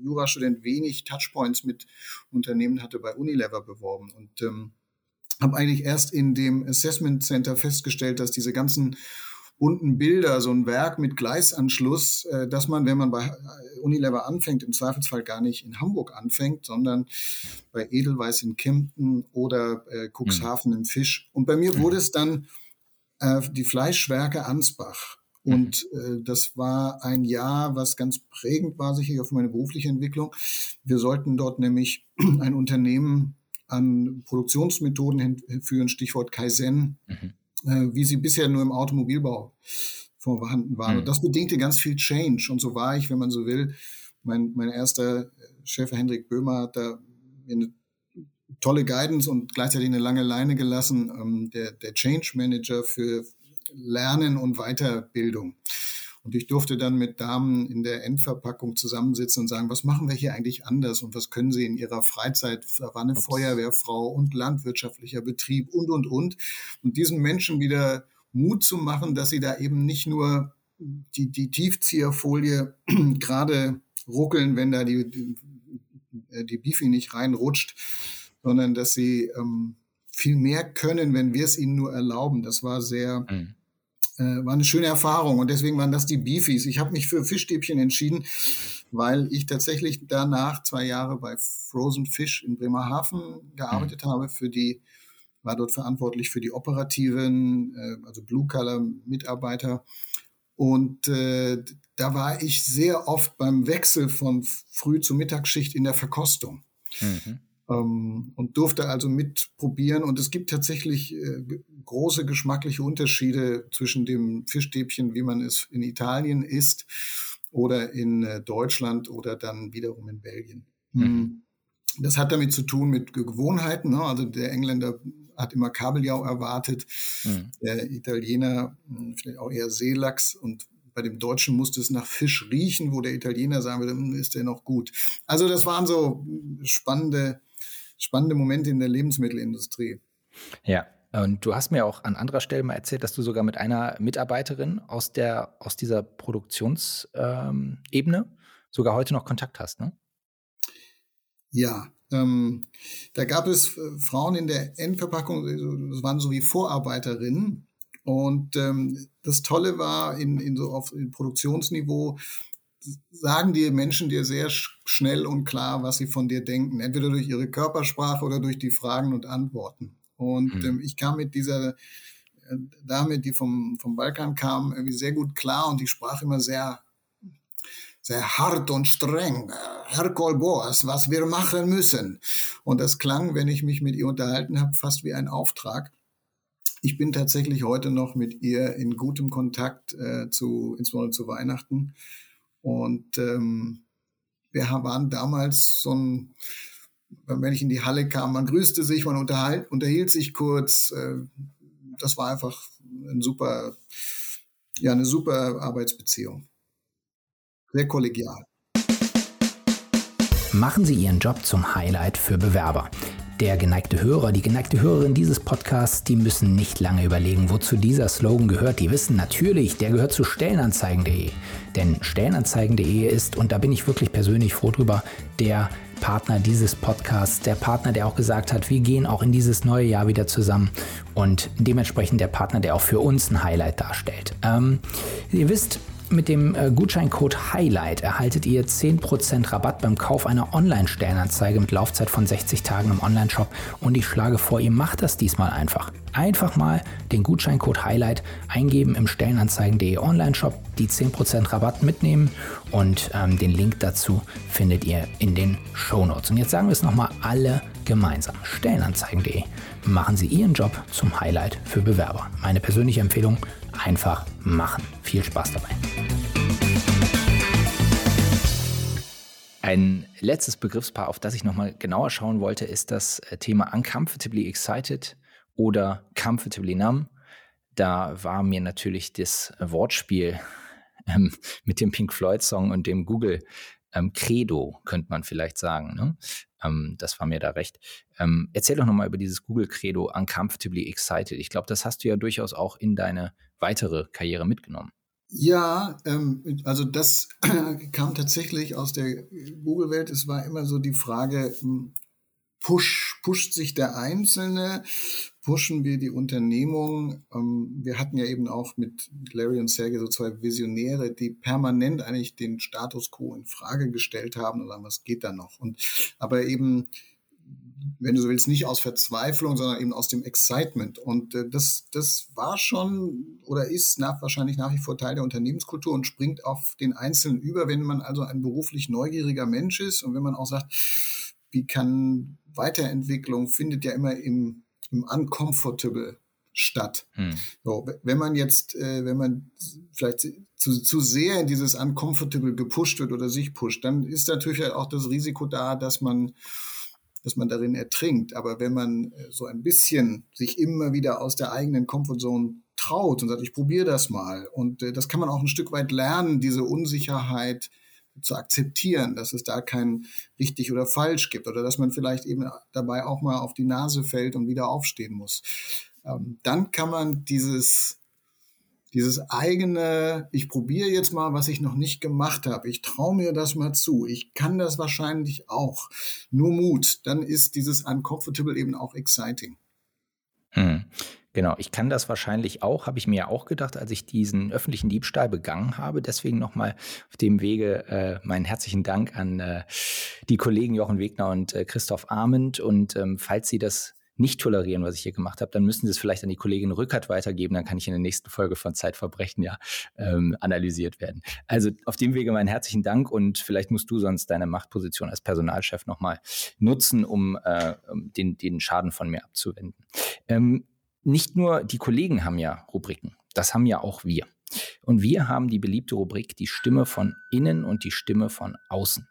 Jurastudent wenig Touchpoints mit Unternehmen hatte bei Unilever beworben. Und ähm, habe eigentlich erst in dem Assessment Center festgestellt, dass diese ganzen bunten Bilder, so ein Werk mit Gleisanschluss, äh, dass man, wenn man bei äh, Unilever anfängt, im Zweifelsfall gar nicht in Hamburg anfängt, sondern bei Edelweiss in Kempten oder äh, Cuxhaven mhm. im Fisch. Und bei mir mhm. wurde es dann äh, die Fleischwerke Ansbach. Mhm. Und äh, das war ein Jahr, was ganz prägend war, sicherlich für meine berufliche Entwicklung. Wir sollten dort nämlich [clears throat] ein Unternehmen an Produktionsmethoden hinführen, Stichwort Kaizen, mhm. äh, wie sie bisher nur im Automobilbau vorhanden waren. Mhm. Und das bedingte ganz viel Change. Und so war ich, wenn man so will, mein, mein erster Chef Hendrik Böhmer hat da eine tolle Guidance und gleichzeitig eine lange Leine gelassen, ähm, der, der Change Manager für Lernen und Weiterbildung. Und ich durfte dann mit Damen in der Endverpackung zusammensitzen und sagen, was machen wir hier eigentlich anders und was können sie in ihrer Freizeit, da war eine Ups. Feuerwehrfrau und landwirtschaftlicher Betrieb und, und, und. Und diesen Menschen wieder Mut zu machen, dass sie da eben nicht nur die, die Tiefzieherfolie [clears throat] gerade ruckeln, wenn da die, die, die Bifi nicht reinrutscht, sondern dass sie ähm, viel mehr können, wenn wir es ihnen nur erlauben. Das war sehr, mhm. äh, war eine schöne Erfahrung und deswegen waren das die Beefies. Ich habe mich für Fischstäbchen entschieden, weil ich tatsächlich danach zwei Jahre bei Frozen Fish in Bremerhaven gearbeitet mhm. habe für die war dort verantwortlich für die operativen, äh, also Blue-Color-Mitarbeiter. Und äh, da war ich sehr oft beim Wechsel von Früh- zu Mittagsschicht in der Verkostung. Mhm. Ähm, und durfte also mitprobieren. Und es gibt tatsächlich äh, große geschmackliche Unterschiede zwischen dem Fischstäbchen, wie man es in Italien isst, oder in äh, Deutschland oder dann wiederum in Belgien. Mhm. Hm. Das hat damit zu tun mit Gewohnheiten. Ne? Also der Engländer hat immer Kabeljau erwartet, mhm. der Italiener hm, vielleicht auch eher Seelachs und bei dem Deutschen musste es nach Fisch riechen, wo der Italiener sagen würde, hm, ist der noch gut. Also das waren so spannende, spannende Momente in der Lebensmittelindustrie. Ja, und du hast mir auch an anderer Stelle mal erzählt, dass du sogar mit einer Mitarbeiterin aus der aus dieser Produktionsebene ähm, sogar heute noch Kontakt hast, ne? Ja, ähm, da gab es äh, Frauen in der Endverpackung, das waren so wie Vorarbeiterinnen. Und ähm, das Tolle war, in, in so auf in Produktionsniveau sagen die Menschen dir sehr schnell und klar, was sie von dir denken, entweder durch ihre Körpersprache oder durch die Fragen und Antworten. Und mhm. ähm, ich kam mit dieser äh, Dame, die vom, vom Balkan kam, irgendwie sehr gut klar und die sprach immer sehr sehr hart und streng. Herr Kolboas, was wir machen müssen. Und das klang, wenn ich mich mit ihr unterhalten habe, fast wie ein Auftrag. Ich bin tatsächlich heute noch mit ihr in gutem Kontakt äh, zu, insbesondere zu Weihnachten. Und ähm, wir waren damals so ein, wenn ich in die Halle kam, man grüßte sich, man unterhalt, unterhielt sich kurz. Äh, das war einfach ein super, ja, eine super Arbeitsbeziehung. Sehr kollegial. Machen Sie Ihren Job zum Highlight für Bewerber. Der geneigte Hörer, die geneigte Hörerin dieses Podcasts, die müssen nicht lange überlegen, wozu dieser Slogan gehört. Die wissen natürlich, der gehört zu Stellenanzeigen.de. Denn Stellenanzeigen.de ist, und da bin ich wirklich persönlich froh drüber, der Partner dieses Podcasts, der Partner, der auch gesagt hat, wir gehen auch in dieses neue Jahr wieder zusammen und dementsprechend der Partner, der auch für uns ein Highlight darstellt. Ähm, ihr wisst, mit dem äh, Gutscheincode Highlight erhaltet ihr 10% Rabatt beim Kauf einer Online-Stellenanzeige mit Laufzeit von 60 Tagen im Onlineshop. Und ich schlage vor, ihr macht das diesmal einfach. Einfach mal den Gutscheincode Highlight eingeben im Stellenanzeigen.de Onlineshop, die 10% Rabatt mitnehmen und ähm, den Link dazu findet ihr in den Show Notes. Und jetzt sagen wir es nochmal alle gemeinsam. Stellenanzeigen.de. Machen Sie Ihren Job zum Highlight für Bewerber. Meine persönliche Empfehlung, einfach machen. Viel Spaß dabei. Ein letztes Begriffspaar, auf das ich nochmal genauer schauen wollte, ist das äh, Thema Uncomfortably Excited oder Comfortably Numb. Da war mir natürlich das Wortspiel ähm, mit dem Pink Floyd-Song und dem Google ähm, Credo, könnte man vielleicht sagen. Ne? Ähm, das war mir da recht. Ähm, erzähl doch nochmal über dieses Google Credo Uncomfortably Excited. Ich glaube, das hast du ja durchaus auch in deine weitere Karriere mitgenommen. Ja, ähm, also das [clears throat] kam tatsächlich aus der Google-Welt. Es war immer so die Frage, hm, push, pusht sich der Einzelne, pushen wir die Unternehmung. Ähm, wir hatten ja eben auch mit Larry und Sergey so zwei Visionäre, die permanent eigentlich den Status quo in Frage gestellt haben und sagen, was geht da noch? Und aber eben wenn du so willst, nicht aus Verzweiflung, sondern eben aus dem Excitement. Und äh, das, das war schon oder ist nach, wahrscheinlich nach wie vor Teil der Unternehmenskultur und springt auf den Einzelnen über, wenn man also ein beruflich neugieriger Mensch ist und wenn man auch sagt, wie kann Weiterentwicklung findet ja immer im, im Uncomfortable statt. Hm. So, wenn man jetzt, äh, wenn man vielleicht zu, zu sehr in dieses Uncomfortable gepusht wird oder sich pusht, dann ist natürlich auch das Risiko da, dass man dass man darin ertrinkt. Aber wenn man äh, so ein bisschen sich immer wieder aus der eigenen Comfortzone traut und sagt, ich probiere das mal. Und äh, das kann man auch ein Stück weit lernen, diese Unsicherheit zu akzeptieren, dass es da kein richtig oder falsch gibt oder dass man vielleicht eben dabei auch mal auf die Nase fällt und wieder aufstehen muss. Ähm, dann kann man dieses dieses eigene, ich probiere jetzt mal, was ich noch nicht gemacht habe, ich traue mir das mal zu, ich kann das wahrscheinlich auch, nur Mut, dann ist dieses uncomfortable eben auch exciting. Hm. Genau, ich kann das wahrscheinlich auch, habe ich mir ja auch gedacht, als ich diesen öffentlichen Diebstahl begangen habe. Deswegen nochmal auf dem Wege äh, meinen herzlichen Dank an äh, die Kollegen Jochen Wegner und äh, Christoph Arment. Und ähm, falls Sie das nicht tolerieren, was ich hier gemacht habe, dann müssen Sie es vielleicht an die Kollegin Rückert weitergeben. Dann kann ich in der nächsten Folge von Zeitverbrechen ja ähm, analysiert werden. Also auf dem Wege meinen herzlichen Dank und vielleicht musst du sonst deine Machtposition als Personalchef nochmal nutzen, um äh, den, den Schaden von mir abzuwenden. Ähm, nicht nur die Kollegen haben ja Rubriken, das haben ja auch wir. Und wir haben die beliebte Rubrik die Stimme von innen und die Stimme von außen.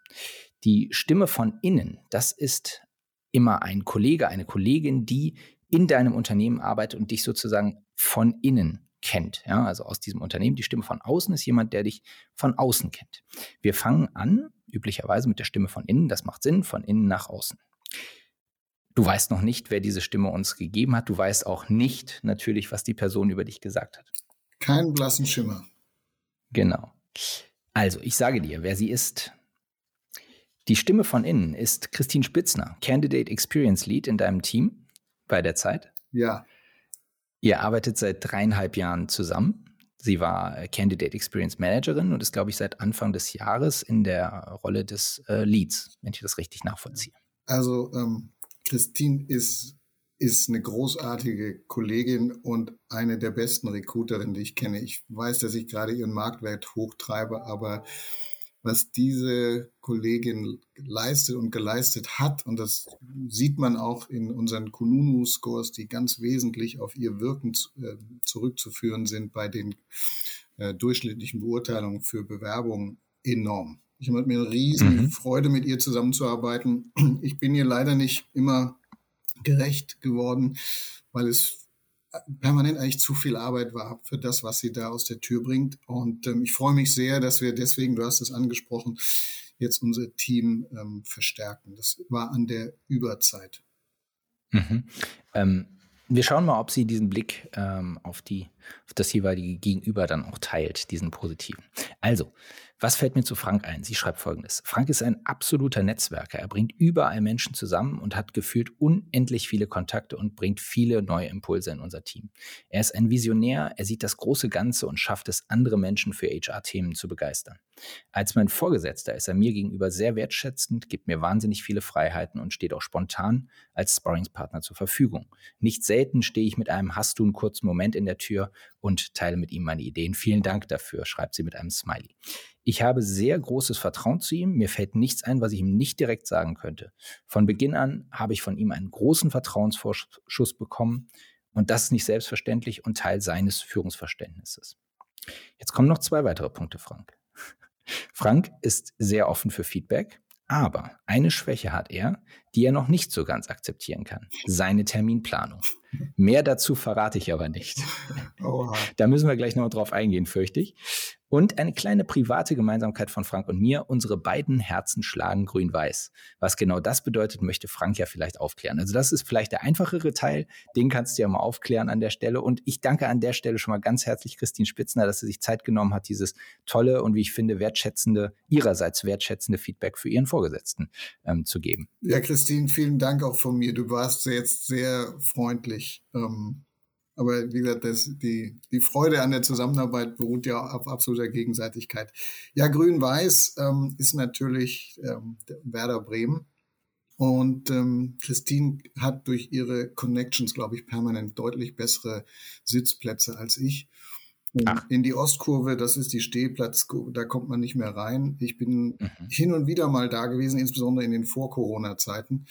Die Stimme von innen, das ist immer ein Kollege, eine Kollegin, die in deinem Unternehmen arbeitet und dich sozusagen von innen kennt. Ja, also aus diesem Unternehmen. Die Stimme von außen ist jemand, der dich von außen kennt. Wir fangen an, üblicherweise mit der Stimme von innen. Das macht Sinn, von innen nach außen. Du weißt noch nicht, wer diese Stimme uns gegeben hat. Du weißt auch nicht natürlich, was die Person über dich gesagt hat. Keinen blassen Schimmer. Genau. Also, ich sage dir, wer sie ist. Die Stimme von innen ist Christine Spitzner, Candidate Experience Lead in deinem Team bei der Zeit. Ja. Ihr arbeitet seit dreieinhalb Jahren zusammen. Sie war Candidate Experience Managerin und ist, glaube ich, seit Anfang des Jahres in der Rolle des äh, Leads, wenn ich das richtig nachvollziehe. Also ähm, Christine ist, ist eine großartige Kollegin und eine der besten Recruiterinnen, die ich kenne. Ich weiß, dass ich gerade ihren Marktwert hochtreibe, aber was diese Kollegin leistet und geleistet hat, und das sieht man auch in unseren Kununu-Scores, die ganz wesentlich auf ihr Wirken äh, zurückzuführen sind bei den äh, durchschnittlichen Beurteilungen für Bewerbungen, enorm. Ich habe mir eine riesen mhm. Freude, mit ihr zusammenzuarbeiten. Ich bin ihr leider nicht immer gerecht geworden, weil es permanent eigentlich zu viel Arbeit war für das, was sie da aus der Tür bringt. Und ähm, ich freue mich sehr, dass wir deswegen, du hast es angesprochen, jetzt unser Team ähm, verstärken. Das war an der Überzeit. Mhm. Ähm, wir schauen mal, ob sie diesen Blick ähm, auf, die, auf das jeweilige Gegenüber dann auch teilt, diesen positiven. Also, was fällt mir zu Frank ein? Sie schreibt folgendes. Frank ist ein absoluter Netzwerker. Er bringt überall Menschen zusammen und hat gefühlt unendlich viele Kontakte und bringt viele neue Impulse in unser Team. Er ist ein Visionär, er sieht das große Ganze und schafft es, andere Menschen für HR-Themen zu begeistern. Als mein Vorgesetzter ist er mir gegenüber sehr wertschätzend, gibt mir wahnsinnig viele Freiheiten und steht auch spontan als Sparringspartner zur Verfügung. Nicht selten stehe ich mit einem Hast du einen kurzen Moment in der Tür und teile mit ihm meine Ideen. Vielen Dank dafür, schreibt sie mit einem Smiley. Ich habe sehr großes Vertrauen zu ihm. Mir fällt nichts ein, was ich ihm nicht direkt sagen könnte. Von Beginn an habe ich von ihm einen großen Vertrauensvorschuss bekommen. Und das ist nicht selbstverständlich und Teil seines Führungsverständnisses. Jetzt kommen noch zwei weitere Punkte, Frank. [laughs] Frank ist sehr offen für Feedback, aber eine Schwäche hat er, die er noch nicht so ganz akzeptieren kann. Seine Terminplanung. Mehr dazu verrate ich aber nicht. Oha. Da müssen wir gleich noch drauf eingehen, fürchte ich. Und eine kleine private Gemeinsamkeit von Frank und mir. Unsere beiden Herzen schlagen grün-weiß. Was genau das bedeutet, möchte Frank ja vielleicht aufklären. Also das ist vielleicht der einfachere Teil. Den kannst du ja mal aufklären an der Stelle. Und ich danke an der Stelle schon mal ganz herzlich Christine Spitzner, dass sie sich Zeit genommen hat, dieses tolle und wie ich finde wertschätzende, ihrerseits wertschätzende Feedback für ihren Vorgesetzten ähm, zu geben. Ja, Christine, vielen Dank auch von mir. Du warst jetzt sehr freundlich. Ähm aber wie gesagt, das, die, die Freude an der Zusammenarbeit beruht ja auf absoluter Gegenseitigkeit. Ja, Grün-Weiß ähm, ist natürlich ähm, Werder Bremen. Und ähm, Christine hat durch ihre Connections, glaube ich, permanent deutlich bessere Sitzplätze als ich. In die Ostkurve, das ist die Stehplatzkurve, da kommt man nicht mehr rein. Ich bin mhm. hin und wieder mal da gewesen, insbesondere in den Vor-Corona-Zeiten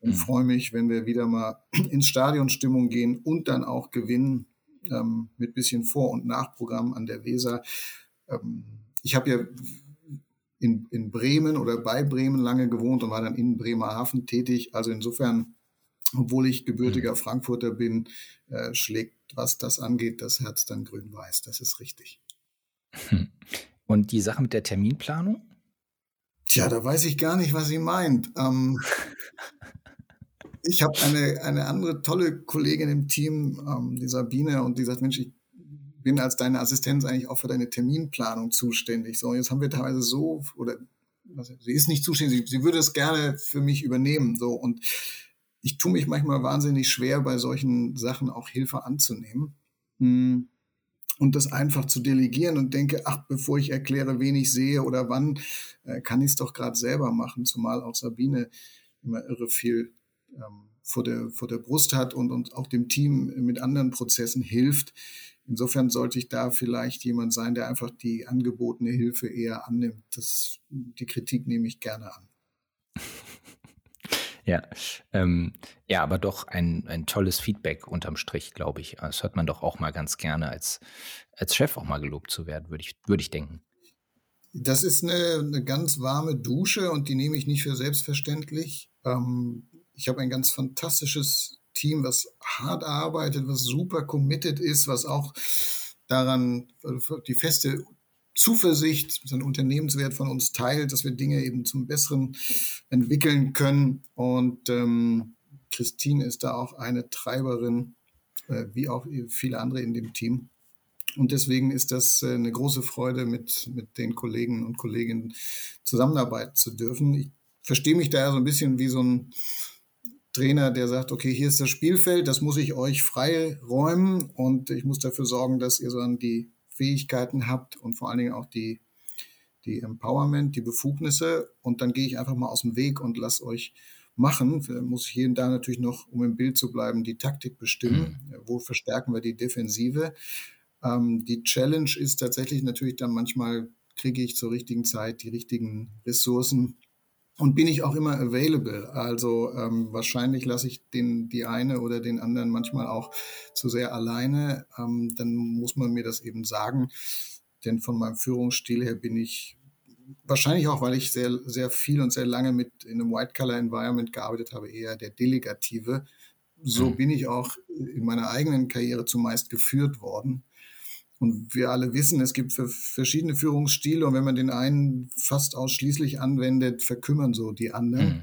und mhm. freue mich, wenn wir wieder mal [clears throat] ins Stadionstimmung gehen und dann auch gewinnen ähm, mit bisschen Vor- und Nachprogramm an der Weser. Ähm, ich habe ja in, in Bremen oder bei Bremen lange gewohnt und war dann in Bremerhaven tätig. Also insofern, obwohl ich gebürtiger mhm. Frankfurter bin, äh, schlägt, was das angeht, das Herz dann grün-weiß. Das ist richtig. [laughs] Und die Sache mit der Terminplanung? Tja, da weiß ich gar nicht, was sie meint. Ähm, ich habe eine, eine andere tolle Kollegin im Team, ähm, die Sabine, und die sagt, Mensch, ich bin als deine Assistenz eigentlich auch für deine Terminplanung zuständig. So, jetzt haben wir teilweise so, oder also, sie ist nicht zuständig, sie, sie würde es gerne für mich übernehmen. So, und ich tue mich manchmal wahnsinnig schwer, bei solchen Sachen auch Hilfe anzunehmen. Hm und das einfach zu delegieren und denke, ach, bevor ich erkläre, wen ich sehe oder wann, äh, kann ich es doch gerade selber machen, zumal auch Sabine immer irre viel ähm, vor, der, vor der Brust hat und, und auch dem Team mit anderen Prozessen hilft. Insofern sollte ich da vielleicht jemand sein, der einfach die angebotene Hilfe eher annimmt. Das, die Kritik nehme ich gerne an. [laughs] Ja, [laughs] ähm, ja, aber doch ein, ein tolles Feedback unterm Strich, glaube ich. Das hört man doch auch mal ganz gerne als, als Chef auch mal gelobt zu werden, würde ich, würde ich denken. Das ist eine, eine ganz warme Dusche und die nehme ich nicht für selbstverständlich. Ähm, ich habe ein ganz fantastisches Team, was hart arbeitet, was super committed ist, was auch daran die feste Zuversicht, ein Unternehmenswert von uns teilt, dass wir Dinge eben zum Besseren entwickeln können. Und ähm, Christine ist da auch eine Treiberin, äh, wie auch viele andere in dem Team. Und deswegen ist das äh, eine große Freude, mit, mit den Kollegen und Kolleginnen zusammenarbeiten zu dürfen. Ich verstehe mich da ja so ein bisschen wie so ein Trainer, der sagt, okay, hier ist das Spielfeld, das muss ich euch frei räumen und ich muss dafür sorgen, dass ihr so an die Fähigkeiten habt und vor allen Dingen auch die, die Empowerment, die Befugnisse. Und dann gehe ich einfach mal aus dem Weg und lasse euch machen. Dann muss ich hier und da natürlich noch, um im Bild zu bleiben, die Taktik bestimmen. Mhm. Wo verstärken wir die Defensive? Ähm, die Challenge ist tatsächlich natürlich dann manchmal, kriege ich zur richtigen Zeit die richtigen Ressourcen und bin ich auch immer available. Also ähm, wahrscheinlich lasse ich den, die eine oder den anderen manchmal auch zu sehr alleine. Ähm, dann muss man mir das eben sagen. Denn von meinem Führungsstil her bin ich wahrscheinlich auch, weil ich sehr, sehr viel und sehr lange mit in einem White-Color-Environment gearbeitet habe, eher der Delegative. So mhm. bin ich auch in meiner eigenen Karriere zumeist geführt worden. Und wir alle wissen, es gibt verschiedene Führungsstile und wenn man den einen fast ausschließlich anwendet, verkümmern so die anderen.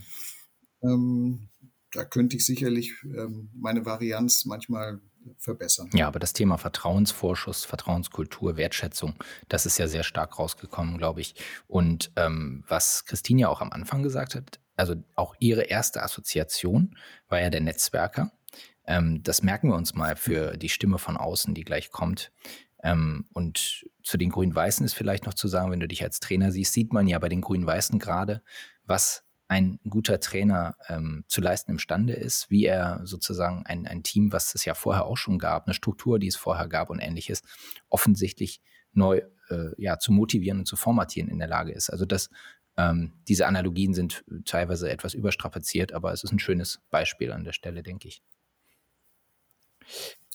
Mhm. Ähm, da könnte ich sicherlich ähm, meine Varianz manchmal verbessern. Ja, aber das Thema Vertrauensvorschuss, Vertrauenskultur, Wertschätzung, das ist ja sehr stark rausgekommen, glaube ich. Und ähm, was Christine ja auch am Anfang gesagt hat, also auch ihre erste Assoziation war ja der Netzwerker. Ähm, das merken wir uns mal für die Stimme von außen, die gleich kommt. Ähm, und zu den Grün-Weißen ist vielleicht noch zu sagen, wenn du dich als Trainer siehst, sieht man ja bei den Grün-Weißen gerade, was ein guter Trainer ähm, zu leisten imstande ist, wie er sozusagen ein, ein Team, was es ja vorher auch schon gab, eine Struktur, die es vorher gab und ähnliches, offensichtlich neu äh, ja, zu motivieren und zu formatieren in der Lage ist. Also das, ähm, diese Analogien sind teilweise etwas überstrapaziert, aber es ist ein schönes Beispiel an der Stelle, denke ich.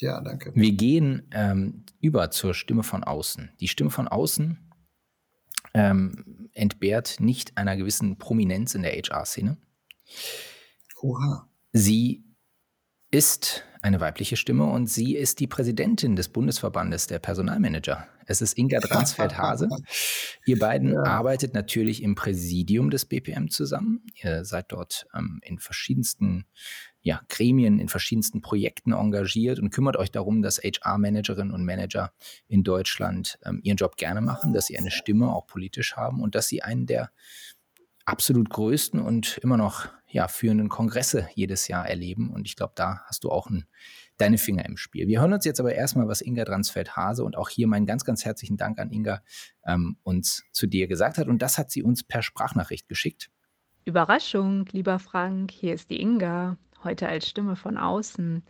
Ja, danke. Wir gehen ähm, über zur Stimme von außen. Die Stimme von außen ähm, entbehrt nicht einer gewissen Prominenz in der HR-Szene. Oha. Sie ist eine weibliche Stimme und sie ist die Präsidentin des Bundesverbandes der Personalmanager. Es ist Inga Dransfeld-Hase. [laughs] Ihr beiden ja. arbeitet natürlich im Präsidium des BPM zusammen. Ihr seid dort ähm, in verschiedensten ja, Gremien, in verschiedensten Projekten engagiert und kümmert euch darum, dass HR-Managerinnen und Manager in Deutschland ähm, ihren Job gerne machen, dass sie eine Stimme auch politisch haben und dass sie einen der absolut größten und immer noch ja, führenden Kongresse jedes Jahr erleben. Und ich glaube, da hast du auch ein, deine Finger im Spiel. Wir hören uns jetzt aber erstmal, was Inga Dransfeld-Hase und auch hier meinen ganz, ganz herzlichen Dank an Inga ähm, uns zu dir gesagt hat. Und das hat sie uns per Sprachnachricht geschickt. Überraschung, lieber Frank, hier ist die Inga, heute als Stimme von außen.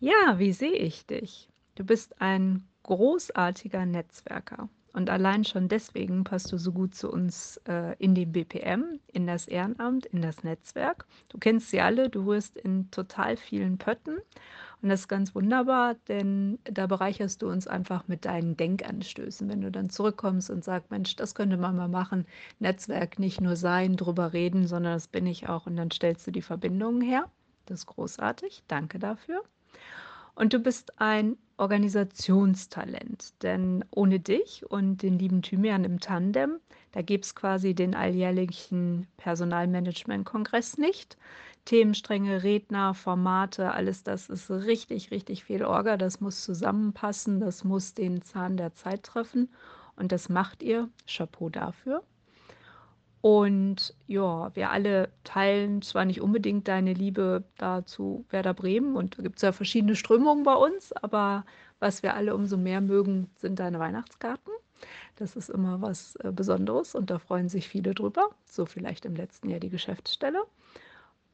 Ja, wie sehe ich dich? Du bist ein großartiger Netzwerker. Und allein schon deswegen passt du so gut zu uns äh, in den BPM, in das Ehrenamt, in das Netzwerk. Du kennst sie alle, du rührst in total vielen Pötten Und das ist ganz wunderbar, denn da bereicherst du uns einfach mit deinen Denkanstößen. Wenn du dann zurückkommst und sagst, Mensch, das könnte man mal machen, Netzwerk nicht nur sein, drüber reden, sondern das bin ich auch. Und dann stellst du die Verbindungen her. Das ist großartig. Danke dafür. Und du bist ein Organisationstalent, denn ohne dich und den lieben Thymian im Tandem, da gäbe es quasi den alljährlichen Personalmanagement-Kongress nicht. Themenstränge, Redner, Formate, alles das ist richtig, richtig viel Orga. Das muss zusammenpassen, das muss den Zahn der Zeit treffen. Und das macht ihr. Chapeau dafür. Und ja, wir alle teilen zwar nicht unbedingt deine Liebe da zu Werder Bremen und da gibt es ja verschiedene Strömungen bei uns, aber was wir alle umso mehr mögen, sind deine Weihnachtskarten. Das ist immer was äh, Besonderes und da freuen sich viele drüber. So vielleicht im letzten Jahr die Geschäftsstelle.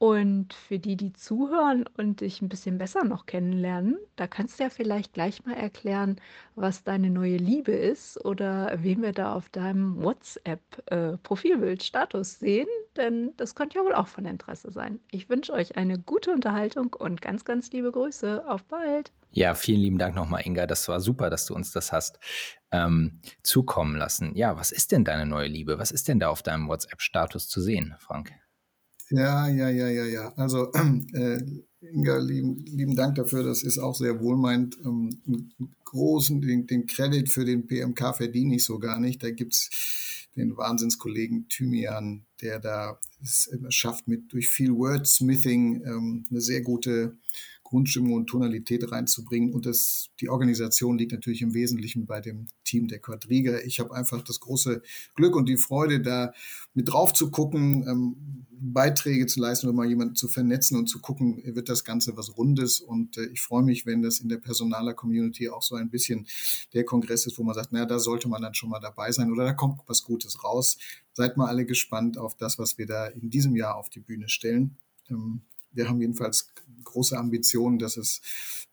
Und für die, die zuhören und dich ein bisschen besser noch kennenlernen, da kannst du ja vielleicht gleich mal erklären, was deine neue Liebe ist oder wen wir da auf deinem WhatsApp-Profilbild, äh, Status sehen, denn das könnte ja wohl auch von Interesse sein. Ich wünsche euch eine gute Unterhaltung und ganz, ganz liebe Grüße. Auf bald! Ja, vielen lieben Dank nochmal, Inga. Das war super, dass du uns das hast ähm, zukommen lassen. Ja, was ist denn deine neue Liebe? Was ist denn da auf deinem WhatsApp-Status zu sehen, Frank? Ja, ja, ja, ja, ja. Also, [clears throat] äh, Inga, lieben, lieben Dank dafür. Das ist auch sehr wohlmeint. Ähm, großen, den, den Credit für den PMK verdiene ich so gar nicht. Da gibt's den Wahnsinnskollegen Thymian, der da es schafft, mit durch viel Wordsmithing ähm, eine sehr gute Grundstimmung und Tonalität reinzubringen. Und das, die Organisation liegt natürlich im Wesentlichen bei dem Team der Quadriga. Ich habe einfach das große Glück und die Freude, da mit drauf zu gucken, ähm, Beiträge zu leisten oder mal jemanden zu vernetzen und zu gucken, wird das Ganze was Rundes. Und äh, ich freue mich, wenn das in der Personaler-Community auch so ein bisschen der Kongress ist, wo man sagt, naja, da sollte man dann schon mal dabei sein oder da kommt was Gutes raus. Seid mal alle gespannt auf das, was wir da in diesem Jahr auf die Bühne stellen. Ähm, wir haben jedenfalls große Ambitionen, dass es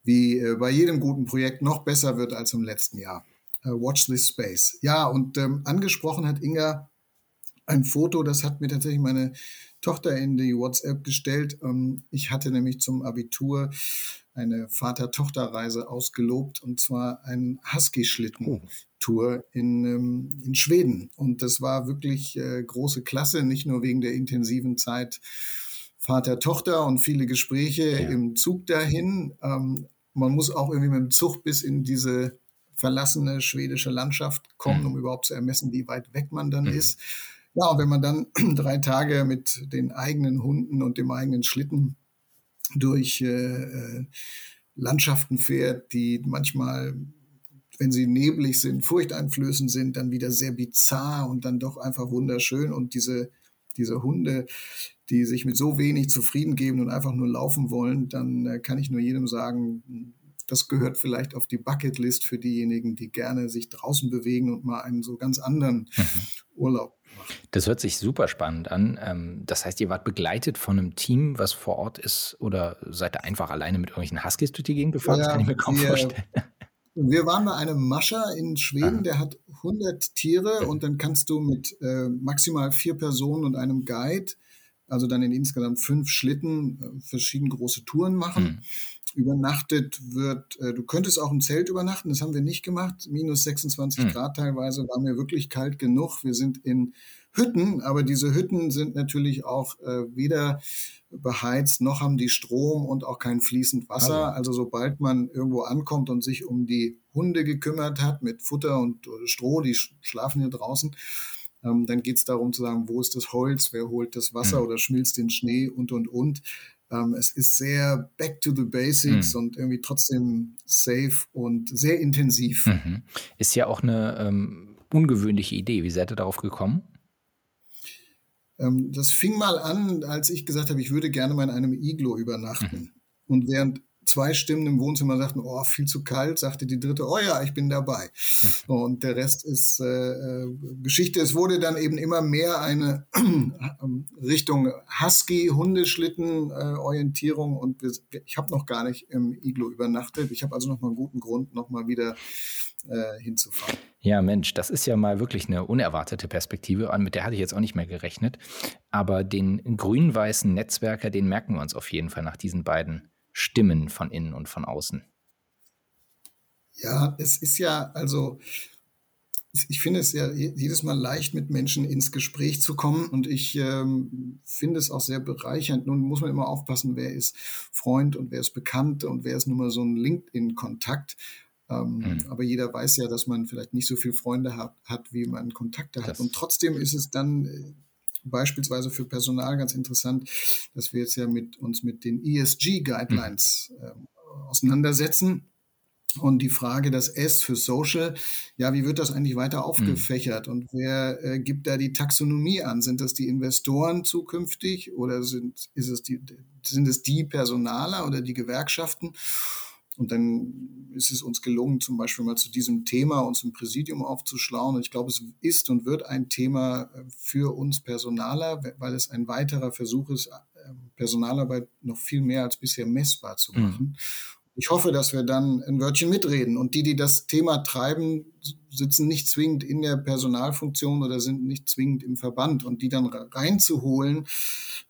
wie äh, bei jedem guten Projekt noch besser wird als im letzten Jahr. Äh, watch this space. Ja, und ähm, angesprochen hat Inga ein Foto, das hat mir tatsächlich meine Tochter in die WhatsApp gestellt. Ähm, ich hatte nämlich zum Abitur eine Vater-Tochter-Reise ausgelobt und zwar ein Husky-Schlitten-Tour in, ähm, in Schweden. Und das war wirklich äh, große Klasse, nicht nur wegen der intensiven Zeit Vater, Tochter und viele Gespräche ja. im Zug dahin. Ähm, man muss auch irgendwie mit dem Zug bis in diese verlassene schwedische Landschaft kommen, mhm. um überhaupt zu ermessen, wie weit weg man dann mhm. ist. Ja, und wenn man dann [clears throat] drei Tage mit den eigenen Hunden und dem eigenen Schlitten durch äh, äh, Landschaften fährt, die manchmal, wenn sie neblig sind, furchteinflößend sind, dann wieder sehr bizarr und dann doch einfach wunderschön. Und diese, diese Hunde, die sich mit so wenig zufrieden geben und einfach nur laufen wollen, dann äh, kann ich nur jedem sagen, das gehört vielleicht auf die Bucketlist für diejenigen, die gerne sich draußen bewegen und mal einen so ganz anderen mhm. Urlaub machen. Das hört sich super spannend an. Ähm, das heißt, ihr wart begleitet von einem Team, was vor Ort ist, oder seid ihr einfach alleine mit irgendwelchen Huskies durch die Gegend gefahren? Ja, das kann ich mir kaum wir, vorstellen. Wir waren bei einem Mascher in Schweden, Aha. der hat 100 Tiere und dann kannst du mit äh, maximal vier Personen und einem Guide also dann in insgesamt fünf Schlitten äh, verschiedene große Touren machen. Mhm. Übernachtet wird, äh, du könntest auch im Zelt übernachten, das haben wir nicht gemacht. Minus 26 mhm. Grad teilweise war mir wirklich kalt genug. Wir sind in Hütten, aber diese Hütten sind natürlich auch äh, weder beheizt, noch haben die Strom und auch kein fließend Wasser. Also. also sobald man irgendwo ankommt und sich um die Hunde gekümmert hat mit Futter und Stroh, die schlafen hier draußen, ähm, dann geht es darum zu sagen, wo ist das Holz, wer holt das Wasser mhm. oder schmilzt den Schnee und, und, und. Ähm, es ist sehr back to the basics mhm. und irgendwie trotzdem safe und sehr intensiv. Mhm. Ist ja auch eine ähm, ungewöhnliche Idee. Wie seid ihr darauf gekommen? Ähm, das fing mal an, als ich gesagt habe, ich würde gerne mal in einem Iglo übernachten. Mhm. Und während zwei Stimmen im Wohnzimmer sagten, oh, viel zu kalt, sagte die dritte, oh ja, ich bin dabei. Und der Rest ist äh, äh Geschichte. Es wurde dann eben immer mehr eine Richtung Husky-Hundeschlitten-Orientierung äh, und wir, ich habe noch gar nicht im Iglo übernachtet. Ich habe also noch mal einen guten Grund, noch mal wieder äh, hinzufahren. Ja, Mensch, das ist ja mal wirklich eine unerwartete Perspektive. Mit der hatte ich jetzt auch nicht mehr gerechnet. Aber den grün-weißen Netzwerker, den merken wir uns auf jeden Fall nach diesen beiden Stimmen von innen und von außen? Ja, es ist ja, also ich finde es ja jedes Mal leicht, mit Menschen ins Gespräch zu kommen und ich ähm, finde es auch sehr bereichernd. Nun muss man immer aufpassen, wer ist Freund und wer ist Bekannt und wer ist nun mal so ein LinkedIn-Kontakt. Ähm, mhm. Aber jeder weiß ja, dass man vielleicht nicht so viele Freunde hat, hat wie man Kontakte hat. Das und trotzdem ist es dann äh, beispielsweise für Personal ganz interessant, dass wir jetzt ja mit uns mit den ESG-Guidelines mhm. äh, auseinandersetzen und die Frage, das S für Social, ja, wie wird das eigentlich weiter aufgefächert? Mhm. Und wer äh, gibt da die Taxonomie an? Sind das die Investoren zukünftig oder sind, ist es die, sind es die Personaler oder die Gewerkschaften? Und dann ist es uns gelungen, zum Beispiel mal zu diesem Thema uns im Präsidium aufzuschlauen. Und ich glaube, es ist und wird ein Thema äh, für uns Personaler, weil es ein weiterer Versuch ist, äh, Personalarbeit noch viel mehr als bisher messbar zu mhm. machen. Mhm ich hoffe, dass wir dann ein Wörtchen mitreden. Und die, die das Thema treiben, sitzen nicht zwingend in der Personalfunktion oder sind nicht zwingend im Verband. Und die dann reinzuholen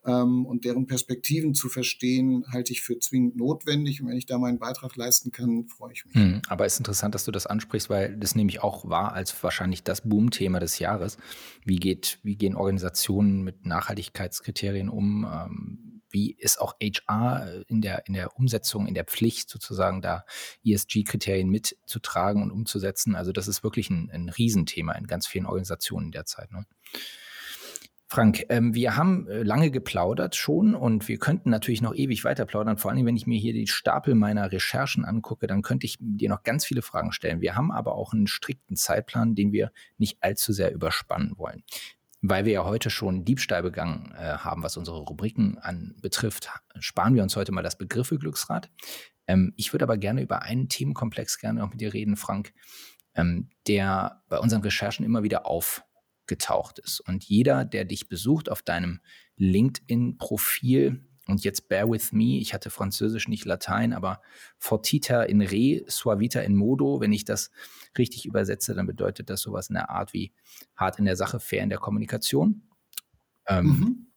ähm, und deren Perspektiven zu verstehen, halte ich für zwingend notwendig. Und wenn ich da meinen Beitrag leisten kann, freue ich mich. Hm, aber es ist interessant, dass du das ansprichst, weil das nämlich auch war als wahrscheinlich das Boom-Thema des Jahres. Wie, geht, wie gehen Organisationen mit Nachhaltigkeitskriterien um? Ähm, wie ist auch HR äh, in der, in der Umsetzung, in der Pflicht sozusagen da ESG-Kriterien mitzutragen und umzusetzen. Also das ist wirklich ein, ein Riesenthema in ganz vielen Organisationen derzeit. Ne? Frank, ähm, wir haben äh, lange geplaudert schon und wir könnten natürlich noch ewig weiter plaudern. Vor allem, wenn ich mir hier die Stapel meiner Recherchen angucke, dann könnte ich dir noch ganz viele Fragen stellen. Wir haben aber auch einen strikten Zeitplan, den wir nicht allzu sehr überspannen wollen. Weil wir ja heute schon Diebstahl begangen äh, haben, was unsere Rubriken anbetrifft, sparen wir uns heute mal das Begriffe Glücksrad. Ähm, ich würde aber gerne über einen Themenkomplex gerne noch mit dir reden, Frank, ähm, der bei unseren Recherchen immer wieder aufgetaucht ist. Und jeder, der dich besucht auf deinem LinkedIn-Profil, und jetzt bear with me, ich hatte Französisch, nicht Latein, aber fortita in re, suavita in modo, wenn ich das richtig übersetze, dann bedeutet das sowas in der Art wie hart in der Sache, fair in der Kommunikation. Ähm, mhm.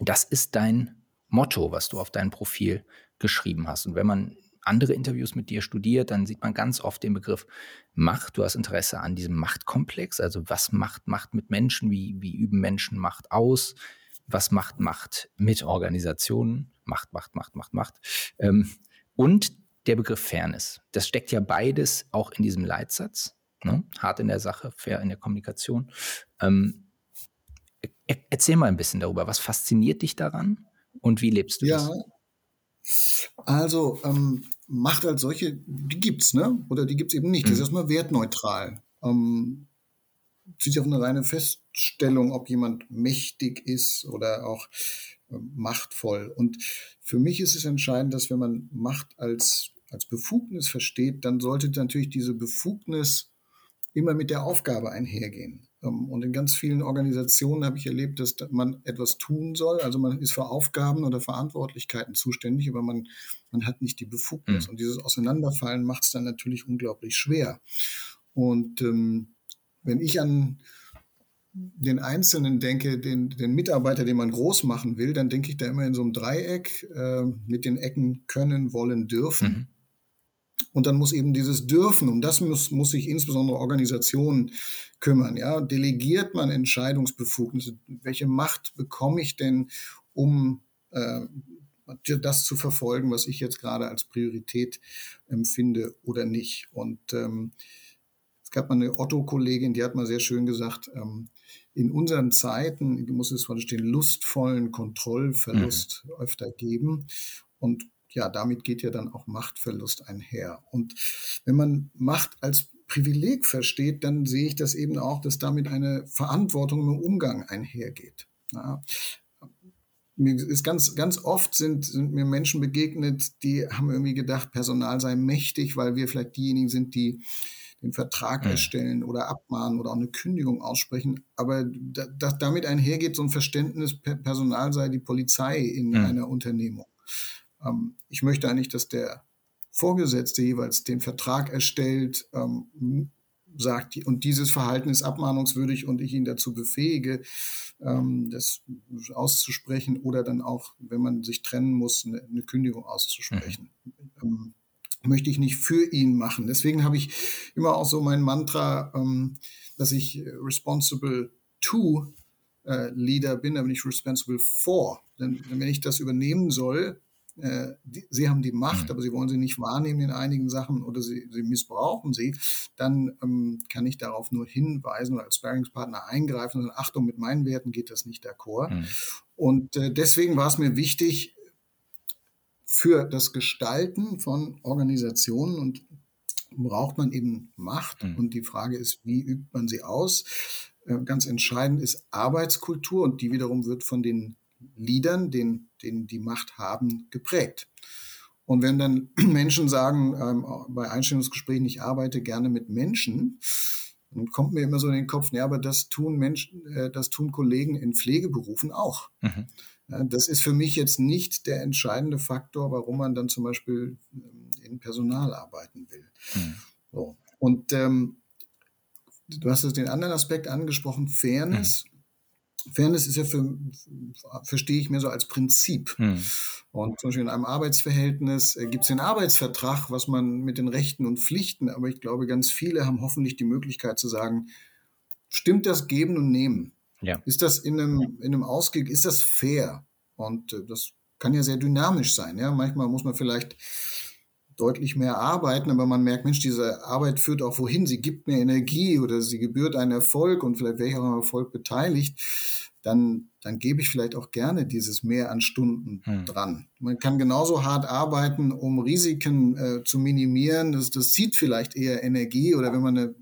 Das ist dein Motto, was du auf dein Profil geschrieben hast. Und wenn man andere Interviews mit dir studiert, dann sieht man ganz oft den Begriff Macht. Du hast Interesse an diesem Machtkomplex, also was macht Macht mit Menschen, wie, wie üben Menschen Macht aus, was macht Macht mit Organisationen, Macht, Macht, Macht, Macht, Macht. Ähm, und der Begriff Fairness. Das steckt ja beides auch in diesem Leitsatz. Ne? Hart in der Sache, fair in der Kommunikation. Ähm, er, erzähl mal ein bisschen darüber. Was fasziniert dich daran und wie lebst du ja, das? Also ähm, Macht als solche, die gibt's, ne? Oder die gibt es eben nicht. Mhm. Das ist erstmal wertneutral. Ähm, zieht sich auf eine reine Feststellung, ob jemand mächtig ist oder auch äh, machtvoll. Und für mich ist es entscheidend, dass wenn man Macht als, als Befugnis versteht, dann sollte natürlich diese Befugnis immer mit der Aufgabe einhergehen. Ähm, und in ganz vielen Organisationen habe ich erlebt, dass man etwas tun soll. Also man ist für Aufgaben oder Verantwortlichkeiten zuständig, aber man, man hat nicht die Befugnis. Mhm. Und dieses Auseinanderfallen macht es dann natürlich unglaublich schwer. Und ähm, wenn ich an den Einzelnen denke, den, den Mitarbeiter, den man groß machen will, dann denke ich da immer in so einem Dreieck äh, mit den Ecken können, wollen, dürfen. Mhm. Und dann muss eben dieses Dürfen, um das muss, muss sich insbesondere Organisationen kümmern. Ja? Delegiert man Entscheidungsbefugnisse? Welche Macht bekomme ich denn, um äh, das zu verfolgen, was ich jetzt gerade als Priorität empfinde oder nicht? Und ähm, gab mal eine Otto-Kollegin, die hat mal sehr schön gesagt, ähm, in unseren Zeiten muss es stehen, lustvollen Kontrollverlust mhm. öfter geben. Und ja, damit geht ja dann auch Machtverlust einher. Und wenn man Macht als Privileg versteht, dann sehe ich das eben auch, dass damit eine Verantwortung im Umgang einhergeht. Ja, mir ist ganz, ganz oft sind, sind mir Menschen begegnet, die haben irgendwie gedacht, Personal sei mächtig, weil wir vielleicht diejenigen sind, die den Vertrag mhm. erstellen oder abmahnen oder auch eine Kündigung aussprechen. Aber da, da, damit einhergeht so ein Verständnis, Personal sei die Polizei in mhm. einer Unternehmung. Ähm, ich möchte eigentlich, dass der Vorgesetzte jeweils den Vertrag erstellt, ähm, sagt, und dieses Verhalten ist abmahnungswürdig und ich ihn dazu befähige, ähm, das auszusprechen oder dann auch, wenn man sich trennen muss, eine, eine Kündigung auszusprechen. Mhm. Möchte ich nicht für ihn machen. Deswegen habe ich immer auch so mein Mantra, ähm, dass ich äh, responsible to äh, Leader bin, aber nicht responsible for. Denn, denn wenn ich das übernehmen soll, äh, die, sie haben die Macht, mhm. aber sie wollen sie nicht wahrnehmen in einigen Sachen oder sie, sie missbrauchen sie, dann ähm, kann ich darauf nur hinweisen oder als Sparringspartner eingreifen und sagen, Achtung, mit meinen Werten geht das nicht d'accord. Mhm. Und äh, deswegen war es mir wichtig, für das Gestalten von Organisationen und braucht man eben Macht. Mhm. Und die Frage ist, wie übt man sie aus? Äh, ganz entscheidend ist Arbeitskultur und die wiederum wird von den Leadern, den, denen die Macht haben, geprägt. Und wenn dann [clears throat] Menschen sagen, ähm, bei Einstellungsgesprächen, ich arbeite gerne mit Menschen, dann kommt mir immer so in den Kopf, ja, aber das tun Menschen, äh, das tun Kollegen in Pflegeberufen auch. Mhm. Ja, das ist für mich jetzt nicht der entscheidende Faktor, warum man dann zum Beispiel ähm, in Personal arbeiten will. Mhm. So. Und ähm, du hast den anderen Aspekt angesprochen, Fairness. Mhm. Fairness ist ja für, verstehe ich mir so als Prinzip. Mhm. Und zum Beispiel in einem Arbeitsverhältnis äh, gibt es den Arbeitsvertrag, was man mit den Rechten und Pflichten, aber ich glaube, ganz viele haben hoffentlich die Möglichkeit zu sagen, stimmt das Geben und Nehmen? Ja. Ist das in einem, in einem Ausgleich, ist das fair? Und äh, das kann ja sehr dynamisch sein. Ja? Manchmal muss man vielleicht deutlich mehr arbeiten, aber man merkt, Mensch, diese Arbeit führt auch wohin, sie gibt mir Energie oder sie gebührt einen Erfolg und vielleicht wäre ich auch am Erfolg beteiligt, dann, dann gebe ich vielleicht auch gerne dieses mehr an Stunden hm. dran. Man kann genauso hart arbeiten, um Risiken äh, zu minimieren. Das, das zieht vielleicht eher Energie oder wenn man eine,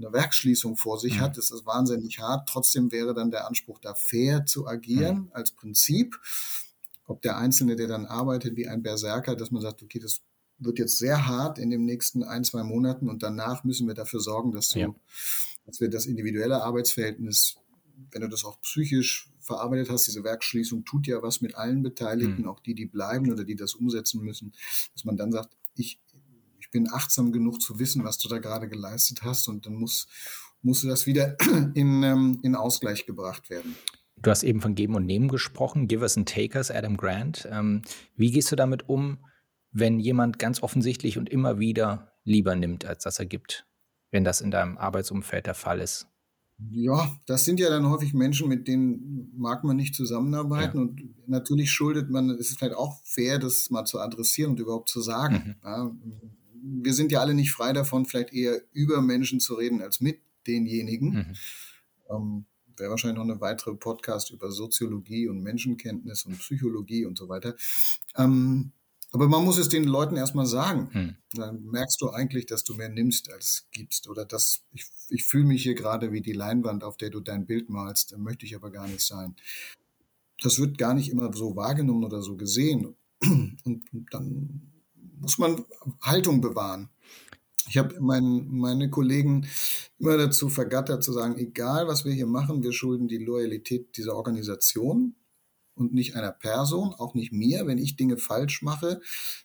eine Werkschließung vor sich hm. hat, ist das wahnsinnig hart. Trotzdem wäre dann der Anspruch, da fair zu agieren hm. als Prinzip ob der Einzelne, der dann arbeitet wie ein Berserker, dass man sagt, okay, das wird jetzt sehr hart in den nächsten ein, zwei Monaten und danach müssen wir dafür sorgen, dass, du, ja. dass wir das individuelle Arbeitsverhältnis, wenn du das auch psychisch verarbeitet hast, diese Werkschließung tut ja was mit allen Beteiligten, mhm. auch die, die bleiben oder die das umsetzen müssen, dass man dann sagt, ich bin achtsam genug zu wissen, was du da gerade geleistet hast und dann muss, musst du das wieder [clears throat] in, ähm, in Ausgleich gebracht werden. Du hast eben von Geben und Nehmen gesprochen, Givers and Takers, Adam Grant. Ähm, wie gehst du damit um, wenn jemand ganz offensichtlich und immer wieder lieber nimmt, als dass er gibt, wenn das in deinem Arbeitsumfeld der Fall ist? Ja, das sind ja dann häufig Menschen, mit denen mag man nicht zusammenarbeiten ja. und natürlich schuldet man, es ist vielleicht auch fair, das mal zu adressieren und überhaupt zu sagen. Mhm. Ja, wir sind ja alle nicht frei davon, vielleicht eher über Menschen zu reden als mit denjenigen. Mhm. Ähm, wäre wahrscheinlich noch eine weitere Podcast über Soziologie und Menschenkenntnis und Psychologie und so weiter. Ähm, aber man muss es den Leuten erstmal sagen. Hm. Dann merkst du eigentlich, dass du mehr nimmst als gibst. Oder dass ich, ich fühle mich hier gerade wie die Leinwand, auf der du dein Bild malst. Da möchte ich aber gar nicht sein. Das wird gar nicht immer so wahrgenommen oder so gesehen. Und dann muss man Haltung bewahren. Ich habe mein, meine Kollegen immer dazu vergattert zu sagen, egal was wir hier machen, wir schulden die Loyalität dieser Organisation und nicht einer Person, auch nicht mir. Wenn ich Dinge falsch mache,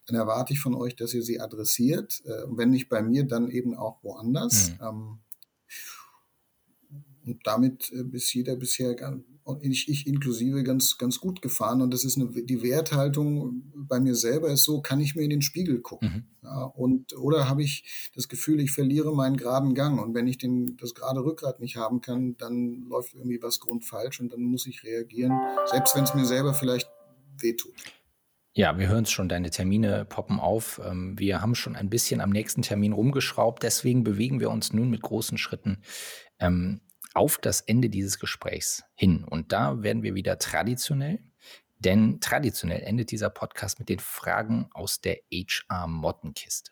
dann erwarte ich von euch, dass ihr sie adressiert. Äh, und wenn nicht bei mir, dann eben auch woanders. Mhm. Und damit äh, ist jeder bisher und ich, ich inklusive ganz, ganz gut gefahren. Und das ist eine, die Werthaltung bei mir selber ist so, kann ich mir in den Spiegel gucken? Mhm. Ja, und, oder habe ich das Gefühl, ich verliere meinen geraden Gang. Und wenn ich den, das gerade Rückgrat nicht haben kann, dann läuft irgendwie was grundfalsch und dann muss ich reagieren, selbst wenn es mir selber vielleicht wehtut. Ja, wir hören es schon, deine Termine poppen auf. Ähm, wir haben schon ein bisschen am nächsten Termin rumgeschraubt, deswegen bewegen wir uns nun mit großen Schritten ähm, auf das Ende dieses Gesprächs hin. Und da werden wir wieder traditionell, denn traditionell endet dieser Podcast mit den Fragen aus der HR-Mottenkiste.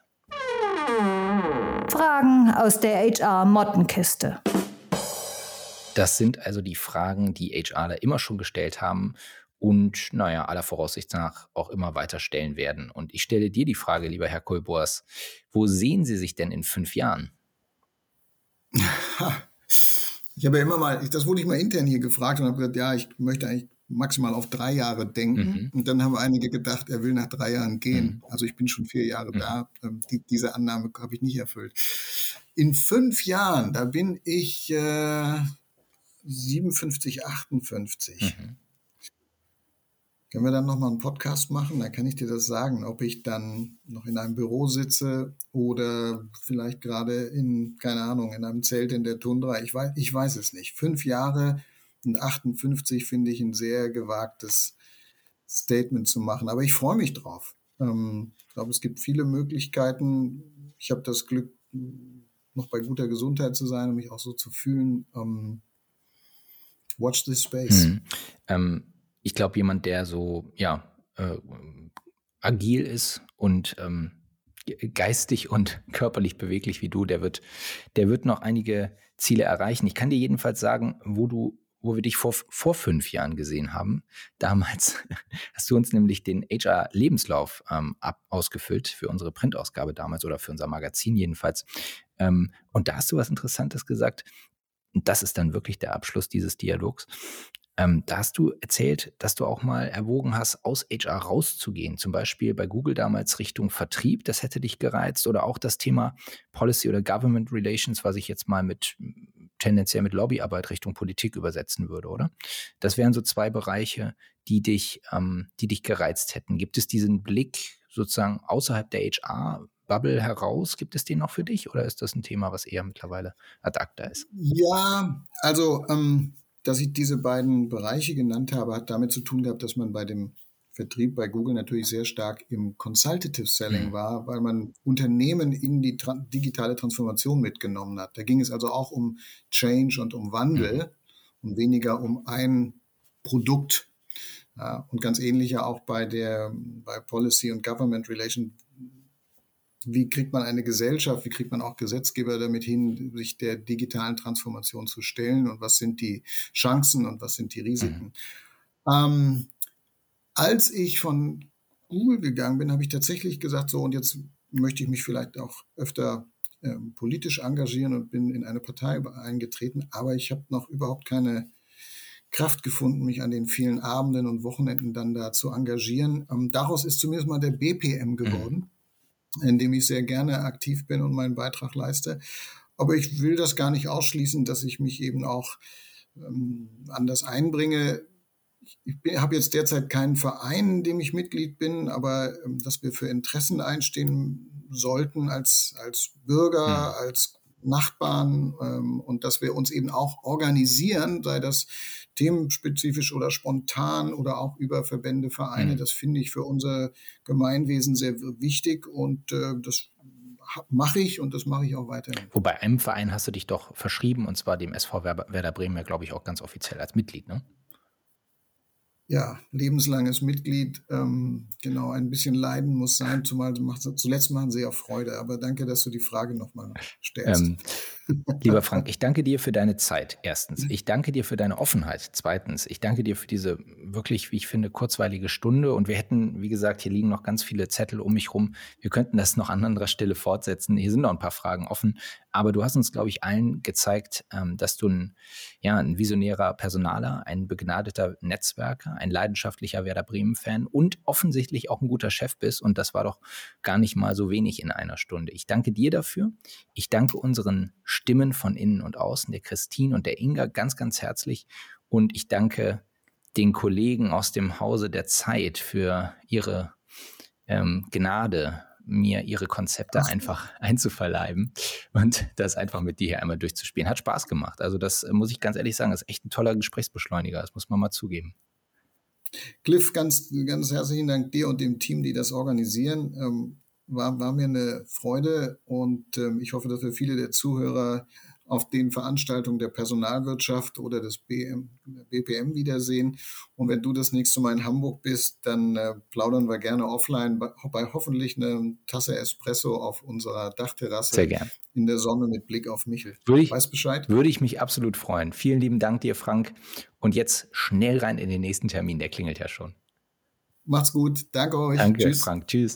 Fragen aus der HR-Mottenkiste. Das sind also die Fragen, die HRler immer schon gestellt haben und, naja, aller Voraussicht nach auch immer weiter stellen werden. Und ich stelle dir die Frage, lieber Herr Kolbors, wo sehen Sie sich denn in fünf Jahren? [laughs] Ich habe ja immer mal, das wurde ich mal intern hier gefragt und habe gesagt, ja, ich möchte eigentlich maximal auf drei Jahre denken. Mhm. Und dann haben einige gedacht, er will nach drei Jahren gehen. Mhm. Also ich bin schon vier Jahre mhm. da. Ähm, die, diese Annahme habe ich nicht erfüllt. In fünf Jahren, da bin ich äh, 57, 58. Können wir dann nochmal einen Podcast machen? Dann kann ich dir das sagen, ob ich dann noch in einem Büro sitze oder vielleicht gerade in, keine Ahnung, in einem Zelt in der Tundra. Ich weiß, ich weiß es nicht. Fünf Jahre und 58 finde ich ein sehr gewagtes Statement zu machen. Aber ich freue mich drauf. Ähm, ich glaube, es gibt viele Möglichkeiten. Ich habe das Glück, noch bei guter Gesundheit zu sein und mich auch so zu fühlen. Ähm, watch this space. Hm. Ähm, ich glaube, jemand, der so, ja, äh, agil ist und ähm, geistig und [laughs] körperlich beweglich wie du, der wird, der wird noch einige Ziele erreichen. Ich kann dir jedenfalls sagen, wo du wo wir dich vor, vor fünf Jahren gesehen haben. Damals [laughs] hast du uns nämlich den HR-Lebenslauf ähm, ausgefüllt für unsere Printausgabe damals oder für unser Magazin jedenfalls. Ähm, und da hast du was Interessantes gesagt. Und das ist dann wirklich der Abschluss dieses Dialogs. Ähm, da hast du erzählt, dass du auch mal erwogen hast, aus HR rauszugehen. Zum Beispiel bei Google damals Richtung Vertrieb, das hätte dich gereizt. Oder auch das Thema Policy oder Government Relations, was ich jetzt mal mit tendenziell mit Lobbyarbeit Richtung Politik übersetzen würde, oder? Das wären so zwei Bereiche, die dich, ähm, die dich gereizt hätten. Gibt es diesen Blick sozusagen außerhalb der HR-Bubble heraus? Gibt es den noch für dich oder ist das ein Thema, was eher mittlerweile ad acta ist? Ja, also ähm, dass ich diese beiden Bereiche genannt habe, hat damit zu tun gehabt, dass man bei dem Vertrieb bei Google natürlich sehr stark im Consultative Selling mhm. war, weil man Unternehmen in die tra digitale Transformation mitgenommen hat. Da ging es also auch um Change und um Wandel mhm. und weniger um ein Produkt. Ja, und ganz ähnlich ja auch bei der bei Policy und Government Relation wie kriegt man eine Gesellschaft, wie kriegt man auch Gesetzgeber damit hin, sich der digitalen Transformation zu stellen und was sind die Chancen und was sind die Risiken. Mhm. Ähm, als ich von Google gegangen bin, habe ich tatsächlich gesagt, so und jetzt möchte ich mich vielleicht auch öfter ähm, politisch engagieren und bin in eine Partei eingetreten, aber ich habe noch überhaupt keine Kraft gefunden, mich an den vielen Abenden und Wochenenden dann da zu engagieren. Ähm, daraus ist zumindest mal der BPM geworden. Mhm in dem ich sehr gerne aktiv bin und meinen Beitrag leiste. Aber ich will das gar nicht ausschließen, dass ich mich eben auch ähm, anders einbringe. Ich habe jetzt derzeit keinen Verein, in dem ich Mitglied bin, aber ähm, dass wir für Interessen einstehen sollten als, als Bürger, ja. als Nachbarn ähm, und dass wir uns eben auch organisieren, sei das themenspezifisch oder spontan oder auch über Verbände, Vereine. Mhm. Das finde ich für unser Gemeinwesen sehr wichtig und äh, das mache ich und das mache ich auch weiterhin. Wobei einem Verein hast du dich doch verschrieben und zwar dem SV Werder Bremen ja, glaube ich, auch ganz offiziell als Mitglied, ne? ja, lebenslanges Mitglied. Ähm, genau, ein bisschen Leiden muss sein, zumal macht, zuletzt machen sie ja Freude. Aber danke, dass du die Frage nochmal stellst. Ähm, lieber Frank, ich danke dir für deine Zeit, erstens. Ich danke dir für deine Offenheit, zweitens. Ich danke dir für diese wirklich, wie ich finde, kurzweilige Stunde. Und wir hätten, wie gesagt, hier liegen noch ganz viele Zettel um mich rum. Wir könnten das noch an anderer Stelle fortsetzen. Hier sind noch ein paar Fragen offen. Aber du hast uns, glaube ich, allen gezeigt, ähm, dass du ein, ja, ein visionärer Personaler, ein begnadeter Netzwerker, ein leidenschaftlicher Werder Bremen-Fan und offensichtlich auch ein guter Chef bist. Und das war doch gar nicht mal so wenig in einer Stunde. Ich danke dir dafür. Ich danke unseren Stimmen von innen und außen, der Christine und der Inga, ganz, ganz herzlich. Und ich danke den Kollegen aus dem Hause der Zeit für ihre ähm, Gnade mir ihre Konzepte Ach. einfach [laughs] einzuverleiben und das einfach mit dir hier einmal durchzuspielen. Hat Spaß gemacht. Also das äh, muss ich ganz ehrlich sagen, das ist echt ein toller Gesprächsbeschleuniger. Das muss man mal zugeben. Cliff, ganz, ganz herzlichen Dank dir und dem Team, die das organisieren. Ähm, war, war mir eine Freude und ähm, ich hoffe, dass wir viele der Zuhörer auf den Veranstaltungen der Personalwirtschaft oder des BM, BPM wiedersehen. Und wenn du das nächste Mal in Hamburg bist, dann äh, plaudern wir gerne offline bei, bei hoffentlich einer Tasse Espresso auf unserer Dachterrasse. Sehr gern. In der Sonne mit Blick auf Michel. Würde ich, weißt Bescheid? Würde ich mich absolut freuen. Vielen lieben Dank dir, Frank. Und jetzt schnell rein in den nächsten Termin, der klingelt ja schon. Macht's gut. Danke euch. Danke, Tschüss. Frank. Tschüss.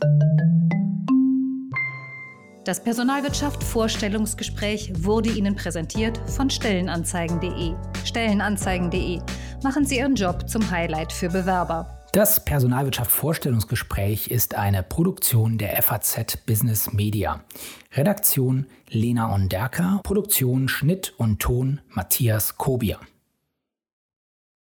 Das Personalwirtschaft Vorstellungsgespräch wurde Ihnen präsentiert von Stellenanzeigen.de. Stellenanzeigen.de. Machen Sie Ihren Job zum Highlight für Bewerber. Das Personalwirtschaft Vorstellungsgespräch ist eine Produktion der FAZ Business Media. Redaktion Lena Onderker, Produktion, Schnitt und Ton Matthias Kobier.